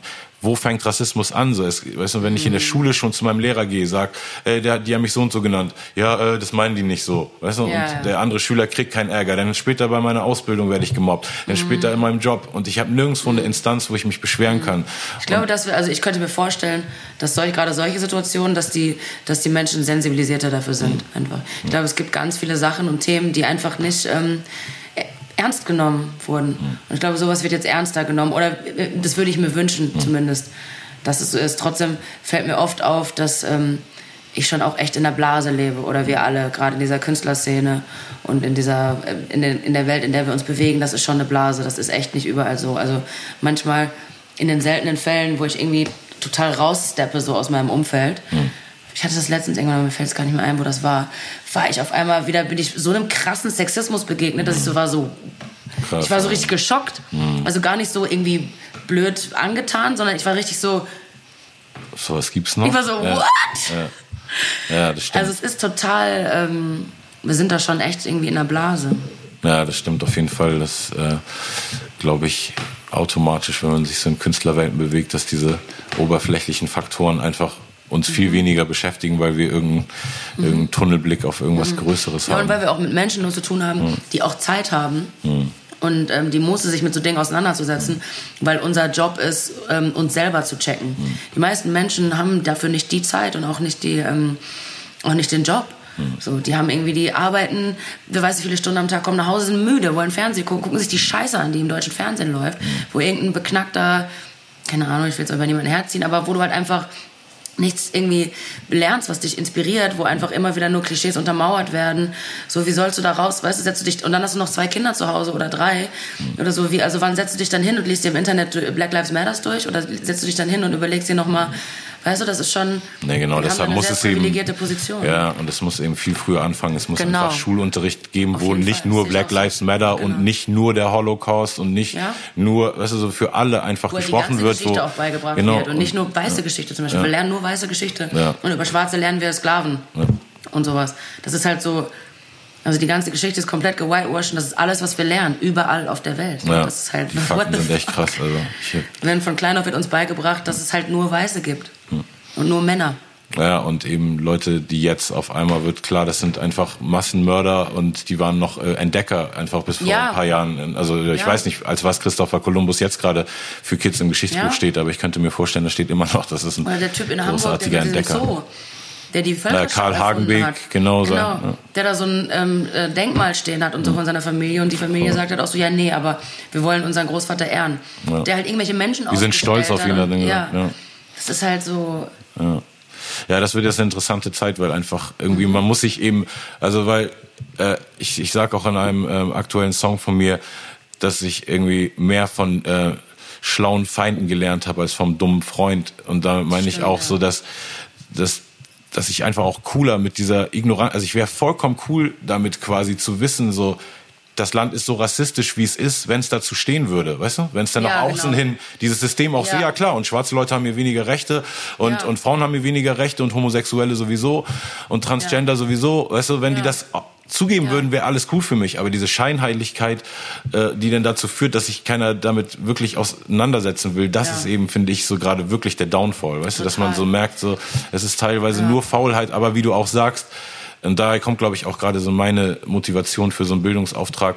wo fängt Rassismus an? So, es, weißt du, wenn ich in der mhm. Schule schon zu meinem Lehrer gehe, sag, äh, der, die haben mich so und so genannt. Ja, äh, das meinen die nicht so. Weißt du? Ja, und der andere Schüler kriegt keinen Ärger. Dann später bei meiner Ausbildung werde ich gemobbt. Dann mhm. später in meinem Job. Und ich habe nirgendwo eine Instanz, wo ich mich beschweren mhm. kann. Ich glaube, dass wir, also ich könnte mir vorstellen, dass solch, gerade solche Situationen, dass die, dass die Menschen sensibilisierter dafür sind. Mhm. Einfach. Ich glaube, es gibt ganz viele Sachen und Themen, die einfach nicht ähm, ernst genommen wurden. Und ich glaube, sowas wird jetzt ernster genommen. Oder äh, das würde ich mir wünschen, zumindest, dass es so ist. Trotzdem fällt mir oft auf, dass ähm, ich schon auch echt in der Blase lebe. Oder wir alle, gerade in dieser Künstlerszene und in, dieser, äh, in, den, in der Welt, in der wir uns bewegen, das ist schon eine Blase. Das ist echt nicht überall so. Also manchmal in den seltenen Fällen, wo ich irgendwie total raussteppe, so aus meinem Umfeld. Mhm ich hatte das letztens irgendwann, mir fällt es gar nicht mehr ein, wo das war, war ich auf einmal wieder, bin ich so einem krassen Sexismus begegnet, dass ich so war so, Krass, ich war so richtig geschockt. Mhm. Also gar nicht so irgendwie blöd angetan, sondern ich war richtig so. So was gibt's noch? Ich war so, ja. what? Ja. ja. das stimmt. Also es ist total, ähm, wir sind da schon echt irgendwie in der Blase. Ja, das stimmt auf jeden Fall. Das äh, glaube ich automatisch, wenn man sich so in Künstlerwelten bewegt, dass diese oberflächlichen Faktoren einfach uns viel mhm. weniger beschäftigen, weil wir irgendeinen, mhm. irgendeinen Tunnelblick auf irgendwas mhm. Größeres ja, haben. und weil wir auch mit Menschen nur zu tun haben, die auch Zeit haben. Und ähm, die Muße, sich mit so Dingen auseinanderzusetzen, weil unser Job ist, ähm, uns selber zu checken. Mhm. Die meisten Menschen haben dafür nicht die Zeit und auch nicht, die, ähm, auch nicht den Job. So, die haben irgendwie die arbeiten, wer weiß wie viele Stunden am Tag, kommen nach Hause, sind müde, wollen Fernsehen gucken, gucken sich die Scheiße an, die im deutschen Fernsehen läuft, wo irgendein beknackter, keine Ahnung, ich will jetzt über niemanden herziehen, aber wo du halt einfach nichts irgendwie lernst, was dich inspiriert, wo einfach immer wieder nur Klischees untermauert werden. So, wie sollst du da raus, weißt du, setzt du dich, und dann hast du noch zwei Kinder zu Hause oder drei oder so, wie, also wann setzt du dich dann hin und liest dir im Internet Black Lives Matters durch? Oder setzt du dich dann hin und überlegst dir nochmal, Weißt du, das ist schon. Nee, genau, deshalb muss es eben. Position. Ja, und es muss eben viel früher anfangen. Es muss genau. einfach Schulunterricht geben, Auf wo nicht Fall. nur Black Lives Matter genau. und nicht nur der Holocaust und nicht ja. nur, weißt du, so für alle einfach wo gesprochen die ganze wird. Geschichte wo, auch beigebracht genau. wird und nicht nur weiße ja. Geschichte zum Beispiel. Ja. Wir lernen nur weiße Geschichte. Und über Schwarze lernen wir Sklaven und sowas. Das ist halt so. Also die ganze Geschichte ist komplett gewhitewashed und das ist alles, was wir lernen, überall auf der Welt. Ja, das ist halt, die Fakten sind echt krass. Also, werden von klein auf wird uns beigebracht, dass es halt nur Weiße gibt. Und nur Männer. Ja, und eben Leute, die jetzt auf einmal wird klar, das sind einfach Massenmörder und die waren noch äh, Entdecker einfach bis vor ja. ein paar Jahren. Also ich ja. weiß nicht, als was Christopher Columbus jetzt gerade für Kids im Geschichtsbuch ja. steht, aber ich könnte mir vorstellen, da steht immer noch, das ist ein Oder der Typ in großartiger Hamburg, der, Entdecker. der die Völker ja, Karl Hagenbeek, hat. genau, genau sein, ja. Der da so ein ähm, äh, Denkmal stehen hat und so von seiner Familie und die Familie sagt halt auch so, ja nee, aber wir wollen unseren Großvater ehren. Der halt irgendwelche Menschen Die sind stolz auf ihn. Und, ja. Das ist halt so ja. Ja, das wird jetzt eine interessante Zeit, weil einfach irgendwie, man muss sich eben, also weil äh, ich, ich sage auch in einem äh, aktuellen Song von mir, dass ich irgendwie mehr von äh, schlauen Feinden gelernt habe als vom dummen Freund. Und damit meine ich auch so, dass, dass dass ich einfach auch cooler mit dieser Ignoranz, also ich wäre vollkommen cool damit quasi zu wissen, so das Land ist so rassistisch, wie es ist, wenn es dazu stehen würde, weißt du? Wenn es dann ja, nach außen genau. hin dieses System auch ja. so, ja klar, und schwarze Leute haben hier weniger Rechte und, ja. und Frauen haben hier weniger Rechte und Homosexuelle sowieso und Transgender sowieso, weißt du, wenn die das zugeben würden, wäre alles cool für mich. Aber diese Scheinheiligkeit, äh, die dann dazu führt, dass sich keiner damit wirklich auseinandersetzen will, das ist eben, finde ich, so gerade wirklich der Downfall, weißt Total. du, dass man so merkt, so, es ist teilweise nur Faulheit, aber wie du auch sagst, und daher kommt, glaube ich, auch gerade so meine Motivation für so einen Bildungsauftrag.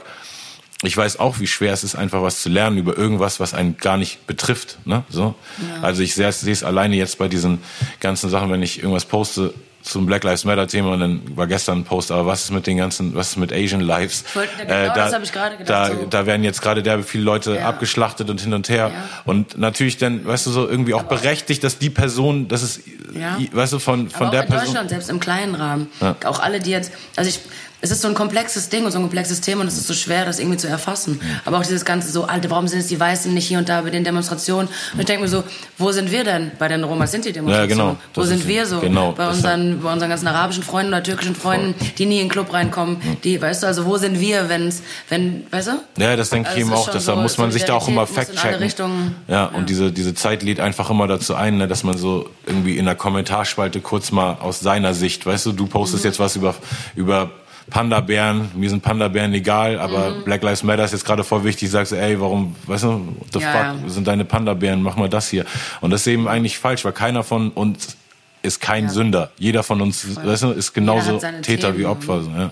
Ich weiß auch, wie schwer es ist, einfach was zu lernen über irgendwas, was einen gar nicht betrifft. Ne? So. Ja. Also ich sehe es alleine jetzt bei diesen ganzen Sachen, wenn ich irgendwas poste, zum Black Lives Matter Thema und dann war gestern ein Post, aber was ist mit den ganzen, was ist mit Asian Lives? Wollte, genau, äh, da, das habe ich gerade gedacht. Da, so. da werden jetzt gerade derbe viele Leute ja. abgeschlachtet und hin und her. Ja. Und natürlich dann, weißt du, so irgendwie auch aber berechtigt, dass die Person, das ist, ja. weißt du, von, von aber der auch in Person. Deutschland, selbst im kleinen Rahmen. Auch alle, die jetzt, also ich, es ist so ein komplexes Ding und so ein komplexes Thema und es ist so schwer, das irgendwie zu erfassen. Aber auch dieses ganze so, Alter, warum sind es die Weißen nicht hier und da bei den Demonstrationen? Und ich denke mir so, wo sind wir denn bei den Romas? Sind die Demonstrationen? Ja, genau. Wo sind wir so? Genau, bei unseren, bei unseren ganzen arabischen Freunden oder türkischen Freunden, die nie in den Club reinkommen. Die, weißt du, also wo sind wir, wenn's, wenn, weißt du? Ja, das denke also ich eben auch. Deshalb so, muss man sich da auch immer fact-checken. Ja, ja, und diese, diese Zeit lädt einfach immer dazu ein, ne, dass man so irgendwie in der Kommentarspalte kurz mal aus seiner Sicht, weißt du, du postest mhm. jetzt was über, über Panda-Bären, mir sind Panda-Bären egal, aber mhm. Black Lives Matter ist jetzt gerade voll wichtig. Sagst du, ey, warum, weißt du, what the ja, fuck, ja. sind deine Panda-Bären, mach mal das hier. Und das ist eben eigentlich falsch, weil keiner von uns ist kein ja. Sünder. Jeder von uns weißt du, ist genauso Täter Themen. wie Opfer. Mhm.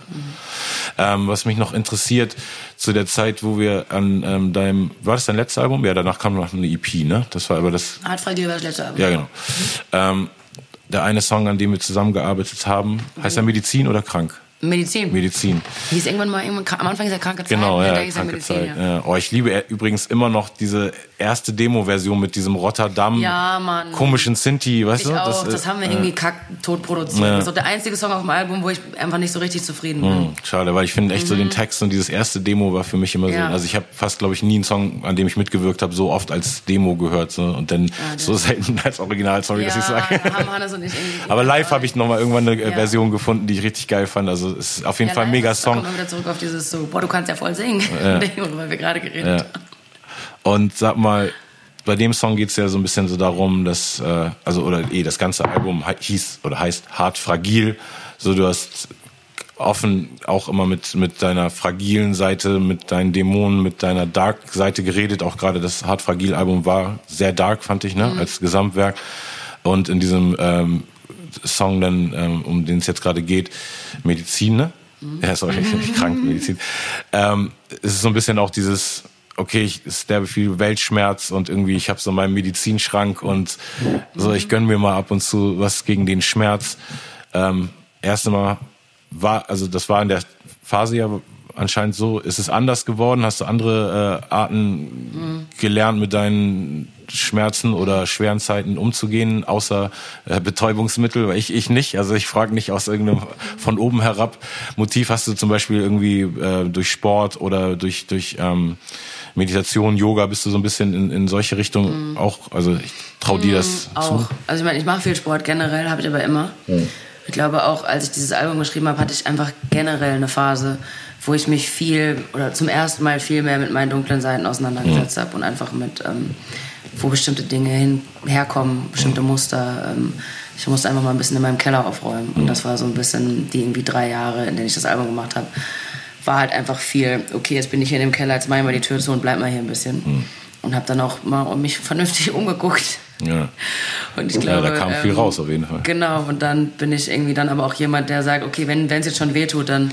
Ähm, was mich noch interessiert, zu der Zeit, wo wir an ähm, deinem, war das dein letztes Album? Ja, danach kam noch eine EP, ne? Das war aber das. Art Fragil war das letzte Album. Ja, genau. Mhm. Ähm, der eine Song, an dem wir zusammengearbeitet haben, heißt er Medizin oder krank? Medizin. Medizin. Hieß irgendwann mal, am Anfang ist er kranke Zeit. Genau, ja, kranke Medizin, Zeit. Ja. Ja. Oh, ich liebe übrigens immer noch diese erste Demo-Version mit diesem Rotterdam ja, Mann. komischen Sinti, weißt ich du? Auch. Das, das haben wir äh, irgendwie kack tot produziert. Ja. Das ist auch der einzige Song auf dem Album, wo ich einfach nicht so richtig zufrieden bin. Mhm, schade, weil ich finde echt mhm. so den mhm. Text und dieses erste Demo war für mich immer so, also ich habe fast, glaube ich, nie einen Song, an dem ich mitgewirkt habe, so oft als Demo gehört so und dann so selten als Original, sorry, dass ich sage. Aber live habe ich nochmal irgendwann eine Version gefunden, die ich richtig geil fand. Also es ist auf jeden Fall mega Song. Kommen wir wieder zurück auf dieses so, boah, du kannst ja voll singen, ja. worüber wir gerade geredet ja. haben. Und sag mal, bei dem Song geht es ja so ein bisschen so darum, dass, äh, also, oder eh, das ganze Album hieß oder heißt Hart Fragil. So, du hast offen auch immer mit, mit deiner fragilen Seite, mit deinen Dämonen, mit deiner Dark-Seite geredet. Auch gerade das Hart Fragil-Album war sehr dark, fand ich, ne, mhm. als Gesamtwerk. Und in diesem ähm, Song dann, ähm, um den es jetzt gerade geht, Medizin, ne? Mhm. Ja, sorry, mhm. krank, Medizin. Ähm, es ist so ein bisschen auch dieses, okay, ich sterbe viel Weltschmerz und irgendwie ich habe so meinen Medizinschrank und so, ich gönn mir mal ab und zu was gegen den Schmerz. Ähm, erst einmal war, also das war in der Phase ja anscheinend so, ist es anders geworden? Hast du andere äh, Arten mhm. gelernt, mit deinen Schmerzen oder schweren Zeiten umzugehen, außer äh, Betäubungsmittel? Weil ich, ich nicht. Also ich frage nicht aus irgendeinem von oben herab Motiv. Hast du zum Beispiel irgendwie äh, durch Sport oder durch, durch ähm, Meditation, Yoga, bist du so ein bisschen in, in solche Richtungen mm. auch? Also ich traue dir das mm, auch. zu. Also ich meine, ich mache viel Sport generell, habe ich aber immer. Mm. Ich glaube auch, als ich dieses Album geschrieben habe, hatte ich einfach generell eine Phase, wo ich mich viel oder zum ersten Mal viel mehr mit meinen dunklen Seiten auseinandergesetzt mhm. habe und einfach mit, ähm, wo bestimmte Dinge hin, herkommen, bestimmte Muster. Ähm, ich musste einfach mal ein bisschen in meinem Keller aufräumen. Und das war so ein bisschen die irgendwie drei Jahre, in denen ich das Album gemacht habe. War halt einfach viel, okay, jetzt bin ich hier in dem Keller, jetzt mach ich mal die Tür zu und bleib mal hier ein bisschen. Mhm. Und habe dann auch mal mich vernünftig umgeguckt. Ja. Und ich glaube, ja, da kam viel ähm, raus auf jeden Fall. Genau, und dann bin ich irgendwie dann aber auch jemand, der sagt, okay, wenn es jetzt schon wehtut, dann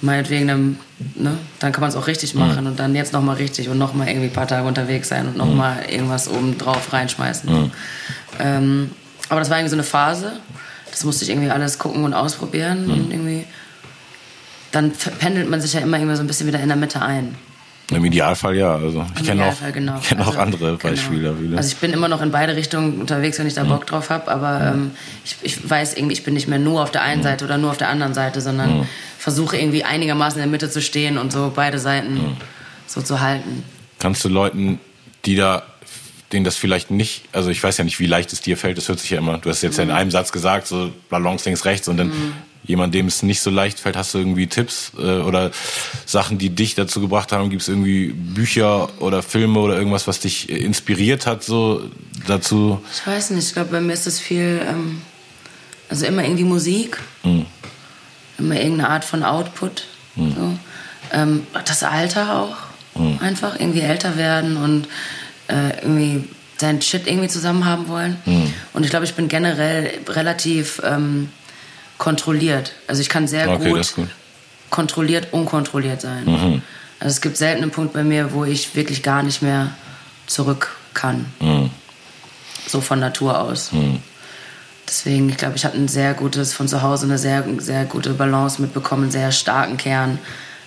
meinetwegen, dann, ne, dann kann man es auch richtig machen mhm. und dann jetzt nochmal richtig und nochmal irgendwie ein paar Tage unterwegs sein und nochmal mhm. irgendwas oben drauf reinschmeißen. Mhm. Ähm, aber das war irgendwie so eine Phase. Das musste ich irgendwie alles gucken und ausprobieren und irgendwie dann pendelt man sich ja immer irgendwie so ein bisschen wieder in der Mitte ein. Im Idealfall ja. Also ich kenne auch, genau. kenn also, auch andere genau. Beispiele. Genau. Also ich bin immer noch in beide Richtungen unterwegs, wenn ich da Bock drauf habe. Aber mhm. ähm, ich, ich, weiß irgendwie, ich bin nicht mehr nur auf der einen mhm. Seite oder nur auf der anderen Seite, sondern mhm. Versuche irgendwie einigermaßen in der Mitte zu stehen und so beide Seiten mhm. so zu halten. Kannst du Leuten, die da denen das vielleicht nicht, also ich weiß ja nicht, wie leicht es dir fällt, das hört sich ja immer, du hast jetzt ja in mhm. einem Satz gesagt, so Ballons links, rechts und dann mhm jemand, dem es nicht so leicht fällt, hast du irgendwie Tipps äh, oder Sachen, die dich dazu gebracht haben? Gibt es irgendwie Bücher oder Filme oder irgendwas, was dich inspiriert hat, so dazu? Ich weiß nicht, ich glaube, bei mir ist das viel, ähm, also immer irgendwie Musik, mhm. Immer irgendeine Art von Output. Mhm. So. Ähm, das Alter auch, mhm. einfach irgendwie älter werden und äh, irgendwie sein Shit irgendwie zusammen haben wollen. Mhm. Und ich glaube, ich bin generell relativ ähm, kontrolliert. Also ich kann sehr okay, gut, gut, kontrolliert, unkontrolliert sein. Mhm. Also es gibt selten einen Punkt bei mir, wo ich wirklich gar nicht mehr zurück kann. Mhm. So von Natur aus. Deswegen, ich glaube, ich habe ein sehr gutes, von zu Hause eine sehr, sehr gute Balance mitbekommen, einen sehr starken Kern,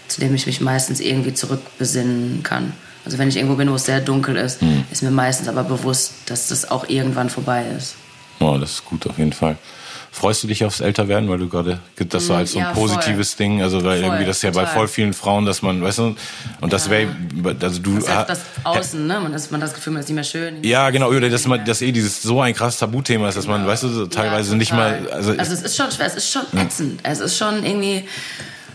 zu dem ich mich meistens irgendwie zurückbesinnen kann. Also wenn ich irgendwo bin, wo es sehr dunkel ist, mhm. ist mir meistens aber bewusst, dass das auch irgendwann vorbei ist. Oh, das ist gut auf jeden Fall. Freust du dich aufs Älterwerden, weil du gerade das so mm, als so ein ja, positives voll. Ding, also weil voll, irgendwie das ja total. bei voll vielen Frauen, dass man, weißt du, und das ja. wäre, also du. Das, heißt, das Außen, ne? Man, ist, man hat das Gefühl, man ist nicht mehr schön. Ja, genau, oder dass man, dass eh dieses so ein krasses Tabuthema ist, dass man, genau. weißt du, so teilweise ja, nicht mal. Also, also es ist schon schwer, es ist schon ätzend, es ist schon irgendwie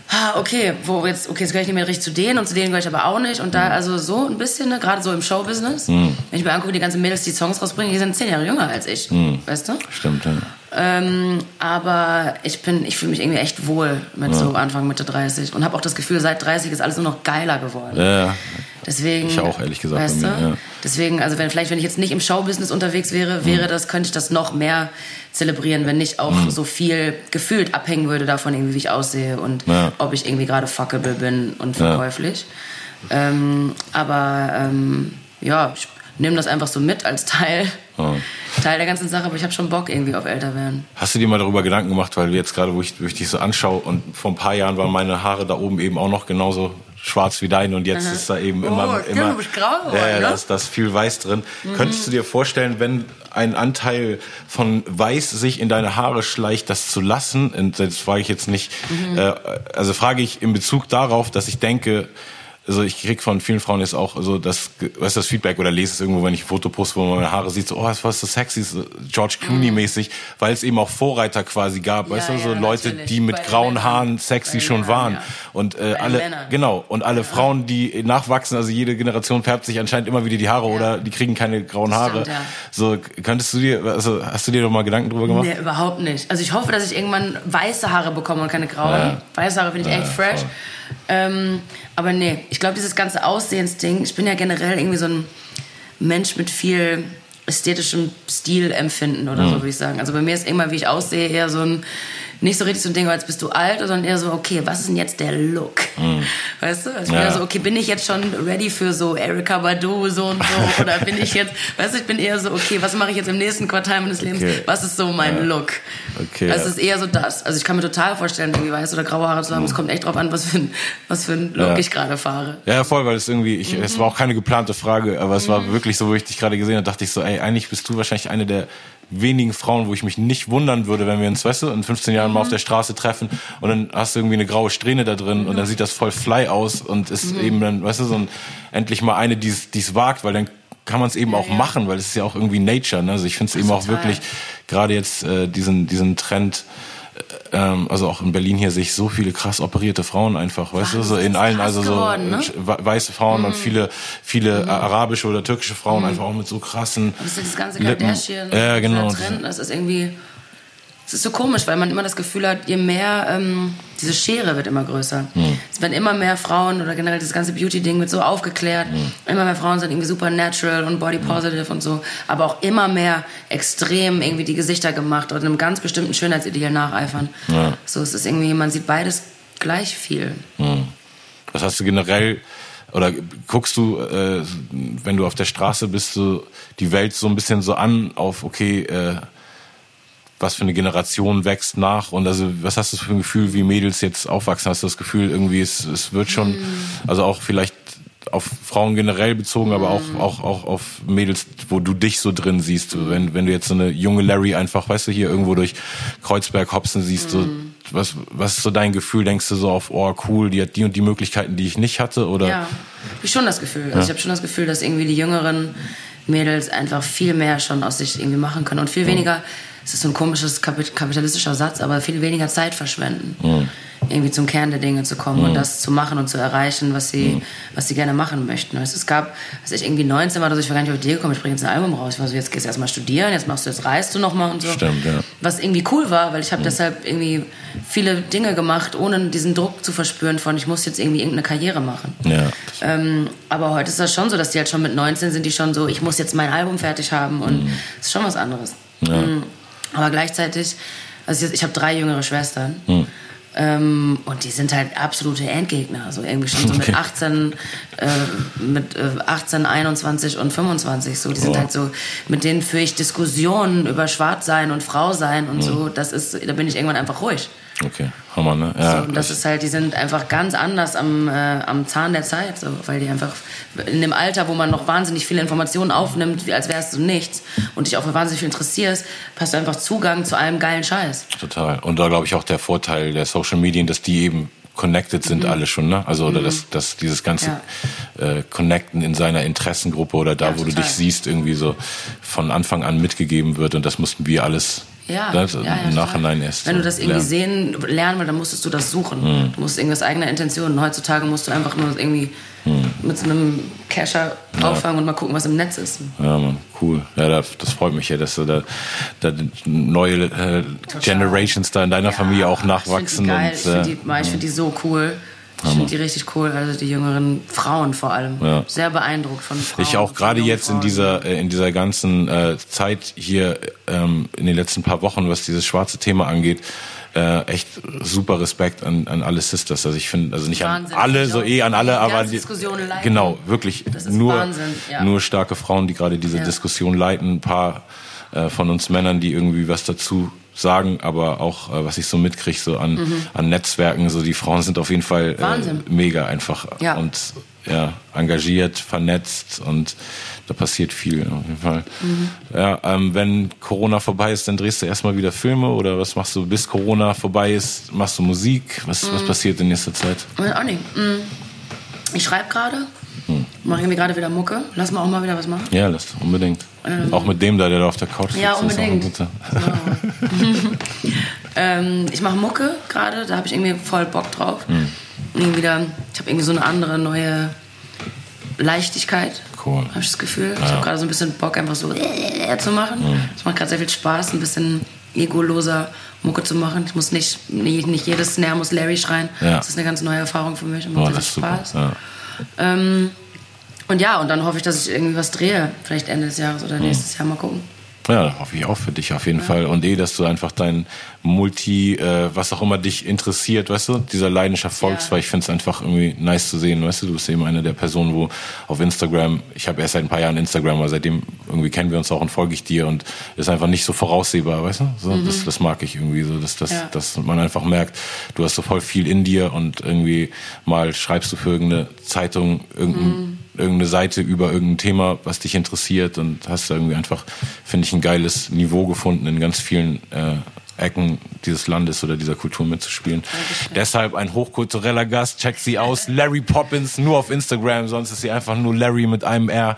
ah, okay, wo jetzt, okay, jetzt gehöre ich nicht mehr richtig zu denen und zu denen gehöre ich aber auch nicht. Und da, mhm. also so ein bisschen, ne, gerade so im Showbusiness. Mhm. Wenn ich mir angucke, die ganzen Mädels, die Songs rausbringen, die sind zehn Jahre jünger als ich. Mhm. Weißt du? Stimmt, ja. Ähm, aber ich bin, ich fühle mich irgendwie echt wohl mit ja. so Anfang, Mitte 30 und habe auch das Gefühl, seit 30 ist alles nur noch geiler geworden. Ja, Deswegen, ich auch ehrlich gesagt. Weißt du? Mir, ja. Deswegen, also wenn vielleicht, wenn ich jetzt nicht im Showbusiness unterwegs wäre, wäre mhm. das, könnte ich das noch mehr zelebrieren, wenn nicht auch mhm. so viel gefühlt abhängen würde davon, irgendwie, wie ich aussehe und ja. ob ich irgendwie gerade fuckable bin und verkäuflich. Ähm, aber ähm, ja, ich nehme das einfach so mit als Teil, oh. Teil der ganzen Sache, aber ich habe schon Bock irgendwie auf älter werden. Hast du dir mal darüber Gedanken gemacht, weil jetzt gerade, wo ich, wo ich dich so anschaue und vor ein paar Jahren waren meine Haare da oben eben auch noch genauso schwarz wie deine und jetzt Aha. ist da eben immer, oh, immer grau geworden, äh, da, ist, da ist viel Weiß drin. Mhm. Könntest du dir vorstellen, wenn ein Anteil von Weiß sich in deine Haare schleicht, das zu lassen? Und das frage ich jetzt nicht, mhm. äh, also frage ich in Bezug darauf, dass ich denke, also ich krieg von vielen Frauen jetzt auch so das, weißt das Feedback oder lese es irgendwo, wenn ich ein Foto poste, wo man meine Haare sieht, so, oh, was ist so sexy, so George Clooney-mäßig, mhm. weil es eben auch Vorreiter quasi gab, ja, weißt du, so ja, Leute, natürlich. die mit Bei grauen. Haaren sexy Bei schon waren. Ja. Und äh, alle, Männern. genau, und alle Frauen, die nachwachsen, also jede Generation färbt sich anscheinend immer wieder die Haare oder die kriegen keine grauen Haare. Stimmt, so, könntest du dir, also hast du dir doch mal Gedanken drüber gemacht? Nee, überhaupt nicht. Also ich hoffe, dass ich irgendwann weiße Haare bekomme und keine grauen. Weiße Haare finde ich echt fresh. Voll. Ähm, aber nee, ich glaube, dieses ganze Aussehensding, ich bin ja generell irgendwie so ein Mensch mit viel ästhetischem Stilempfinden oder mhm. so, würde ich sagen. Also bei mir ist immer, wie ich aussehe, eher so ein nicht so richtig so ein Ding, als bist du alt, sondern eher so, okay, was ist denn jetzt der Look? Mhm. Weißt du? Also ich bin ja. so, okay, bin ich jetzt schon ready für so Erika Badu so und so? Oder bin ich jetzt, weißt du, ich bin eher so, okay, was mache ich jetzt im nächsten Quartal meines Lebens? Okay. Was ist so mein ja. Look? Okay. Also es ist eher so das. Also ich kann mir total vorstellen, irgendwie weiß oder graue Haare zu haben. Mhm. Es kommt echt drauf an, was für ein, was für ein Look ja. ich gerade fahre. Ja, voll, weil es irgendwie, ich, mhm. es war auch keine geplante Frage, aber es war mhm. wirklich so, wo ich dich gerade gesehen habe, dachte ich so, ey, eigentlich bist du wahrscheinlich eine der wenigen Frauen, wo ich mich nicht wundern würde, wenn wir uns, weißt du, in 15 Jahren mal auf mhm. der Straße treffen und dann hast du irgendwie eine graue Strähne da drin und dann sieht das voll fly aus und ist mhm. eben dann, weißt du, so ein, endlich mal eine, die es wagt, weil dann kann man es eben ja, auch ja. machen, weil es ist ja auch irgendwie Nature. Ne? Also ich finde es eben auch wirklich gerade jetzt äh, diesen diesen Trend ähm, also auch in Berlin hier sehe ich so viele krass operierte Frauen einfach, weißt du, so in allen, also so geworden, ne? weiße Frauen mhm. und viele, viele mhm. arabische oder türkische Frauen mhm. einfach auch mit so krassen. Das ist das ganze Kardashian, ja, genau. Trend, das ist irgendwie es ist so komisch, weil man immer das Gefühl hat, je mehr, ähm, diese Schere wird immer größer. Mhm. Es werden immer mehr Frauen oder generell das ganze Beauty-Ding wird so aufgeklärt. Mhm. Immer mehr Frauen sind irgendwie super natural und body positive mhm. und so. Aber auch immer mehr extrem irgendwie die Gesichter gemacht oder einem ganz bestimmten Schönheitsideal nacheifern. Ja. So, es ist irgendwie, man sieht beides gleich viel. Mhm. Was hast du generell oder guckst du, äh, wenn du auf der Straße bist, so die Welt so ein bisschen so an auf, okay, äh, was für eine Generation wächst nach und also was hast du für ein Gefühl, wie Mädels jetzt aufwachsen? Hast du das Gefühl, irgendwie es, es wird schon, mhm. also auch vielleicht auf Frauen generell bezogen, aber auch, mhm. auch, auch auf Mädels, wo du dich so drin siehst. Wenn, wenn du jetzt so eine junge Larry einfach, weißt du, hier irgendwo durch Kreuzberg hopsen siehst, so, mhm. was, was ist so dein Gefühl? Denkst du so auf, oh cool, die hat die und die Möglichkeiten, die ich nicht hatte? Oder? Ja, ich schon das Gefühl. Also ja. ich habe schon das Gefühl, dass irgendwie die jüngeren Mädels einfach viel mehr schon aus sich irgendwie machen können und viel weniger es ist so ein komisches kapitalistischer Satz, aber viel weniger Zeit verschwenden, mhm. irgendwie zum Kern der Dinge zu kommen mhm. und das zu machen und zu erreichen, was sie, mhm. was sie gerne machen möchten. Es gab, als ich irgendwie 19 war, dass ich war gar nicht auf die Idee gekommen, ich bringe jetzt ein Album raus. Ich war so, jetzt gehst du erstmal studieren, jetzt machst du, jetzt reist du nochmal und so. Stimmt, ja. Was irgendwie cool war, weil ich habe mhm. deshalb irgendwie viele Dinge gemacht, ohne diesen Druck zu verspüren von, ich muss jetzt irgendwie irgendeine Karriere machen. Ja. Ähm, aber heute ist das schon so, dass die halt schon mit 19 sind, die schon so, ich muss jetzt mein Album fertig haben und mhm. das ist schon was anderes. Ja. Mhm. Aber gleichzeitig, also ich, ich habe drei jüngere Schwestern. Hm. Ähm, und die sind halt absolute Endgegner. Also irgendwie schon so mit 18, äh, mit äh, 18, 21 und 25. So, die sind oh. halt so, mit denen führe ich Diskussionen über Schwarzsein und Frausein und hm. so. Das ist, da bin ich irgendwann einfach ruhig. Okay, Hammer, ne? Ja, so, das ist halt, die sind einfach ganz anders am, äh, am Zahn der Zeit, so, weil die einfach in dem Alter, wo man noch wahnsinnig viele Informationen aufnimmt, als wärst du nichts und dich auch für wahnsinnig viel interessierst, hast du einfach Zugang zu allem geilen Scheiß. Total. Und da glaube ich auch der Vorteil der Social Medien, dass die eben connected sind mhm. alle schon, ne? Also oder mhm. dass, dass dieses ganze ja. äh, Connecten in seiner Interessengruppe oder da, ja, wo total. du dich siehst, irgendwie so von Anfang an mitgegeben wird und das mussten wir alles ja, das, ja, ja, im Nachhinein erst. Wenn du das irgendwie lernen. sehen, lernen willst, dann musstest du das suchen. Mhm. Du musst irgendwie aus eigener Intention. Heutzutage musst du einfach nur irgendwie mhm. mit so einem Cacher ja. auffangen und mal gucken, was im Netz ist. Ja, man, cool. Ja, das, das freut mich ja, dass du da, da neue äh, Generations da in deiner Familie auch nachwachsen. Ich finde die, geil. Und, äh, ich finde die, find die so cool. Ich finde die richtig cool, also die jüngeren Frauen vor allem. Ja. Sehr beeindruckt von Frauen. Ich auch gerade jetzt Frauen. in dieser äh, in dieser ganzen äh, Zeit hier ähm, in den letzten paar Wochen, was dieses schwarze Thema angeht, äh, echt super Respekt an, an alle Sisters. Also ich finde, also nicht Wahnsinn. an alle, so eh an alle, aber die, genau wirklich nur Wahnsinn, ja. nur starke Frauen, die gerade diese ja. Diskussion leiten. Ein paar äh, von uns Männern, die irgendwie was dazu sagen, aber auch äh, was ich so mitkriege so an, mhm. an Netzwerken, so die Frauen sind auf jeden Fall äh, mega einfach ja. und ja, engagiert, vernetzt und da passiert viel auf jeden Fall. Mhm. Ja, ähm, wenn Corona vorbei ist, dann drehst du erstmal wieder Filme oder was machst du, bis Corona vorbei ist? Machst du Musik? Was, mhm. was passiert in nächster Zeit? Auch nicht. Mhm. Ich schreibe gerade Mache ich mir gerade wieder Mucke. Lass mal auch mal wieder was machen. Ja, lass, unbedingt. Ähm, auch mit dem da, der da auf der Couch sitzt. Ja, unbedingt. Ja. ähm, ich mache Mucke gerade, da habe ich irgendwie voll Bock drauf. Hm. Irgendwie wieder, ich habe irgendwie so eine andere, neue Leichtigkeit. Cool. Habe ich das Gefühl. Ja. Ich habe gerade so ein bisschen Bock, einfach so zu machen. Hm. Es macht gerade sehr viel Spaß, ein bisschen egoloser Mucke zu machen. Ich muss nicht, nicht, nicht jedes Snare muss Larry schreien. Ja. Das ist eine ganz neue Erfahrung für mich und macht oh, Spaß. Ja. Ähm, und ja, und dann hoffe ich, dass ich irgendwie was drehe. Vielleicht Ende des Jahres oder nächstes Jahr. Mal gucken. Ja, hoffe ich auch für dich auf jeden ja. Fall. Und eh, dass du einfach dein Multi, äh, was auch immer dich interessiert, weißt du, dieser Leidenschaft folgst, ja. weil ich finde es einfach irgendwie nice zu sehen, weißt du, du bist eben eine der Personen, wo auf Instagram, ich habe erst seit ein paar Jahren Instagram, aber seitdem irgendwie kennen wir uns auch und folge ich dir und ist einfach nicht so voraussehbar, weißt du? So, mhm. das, das mag ich irgendwie so, dass, dass, ja. dass man einfach merkt, du hast so voll viel in dir und irgendwie mal schreibst du für irgendeine Zeitung irgendein mhm irgendeine Seite über irgendein Thema, was dich interessiert und hast da irgendwie einfach, finde ich, ein geiles Niveau gefunden in ganz vielen äh, Ecken dieses Landes oder dieser Kultur mitzuspielen. Deshalb ein hochkultureller Gast, checkt sie aus, Larry Poppins, nur auf Instagram, sonst ist sie einfach nur Larry mit einem R.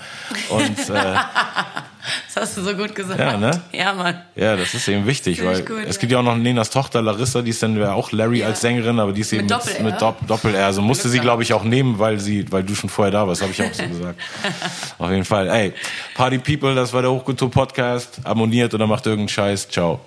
Und äh, Das hast du so gut gesagt. Ja, ne? Ja, Mann. Ja, das ist eben wichtig, weil gut, es gibt ja auch noch Nenas Tochter Larissa, die ist dann ja auch Larry ja. als Sängerin, aber die ist eben mit Doppel-R. Mit Dopp Doppel-R. Also musste sie, glaube ich, auch nehmen, weil sie, weil du schon vorher da warst, habe ich auch so gesagt. Auf jeden Fall. Ey, Party People, das war der Hochkultur Podcast. Abonniert oder macht irgendeinen Scheiß. Ciao.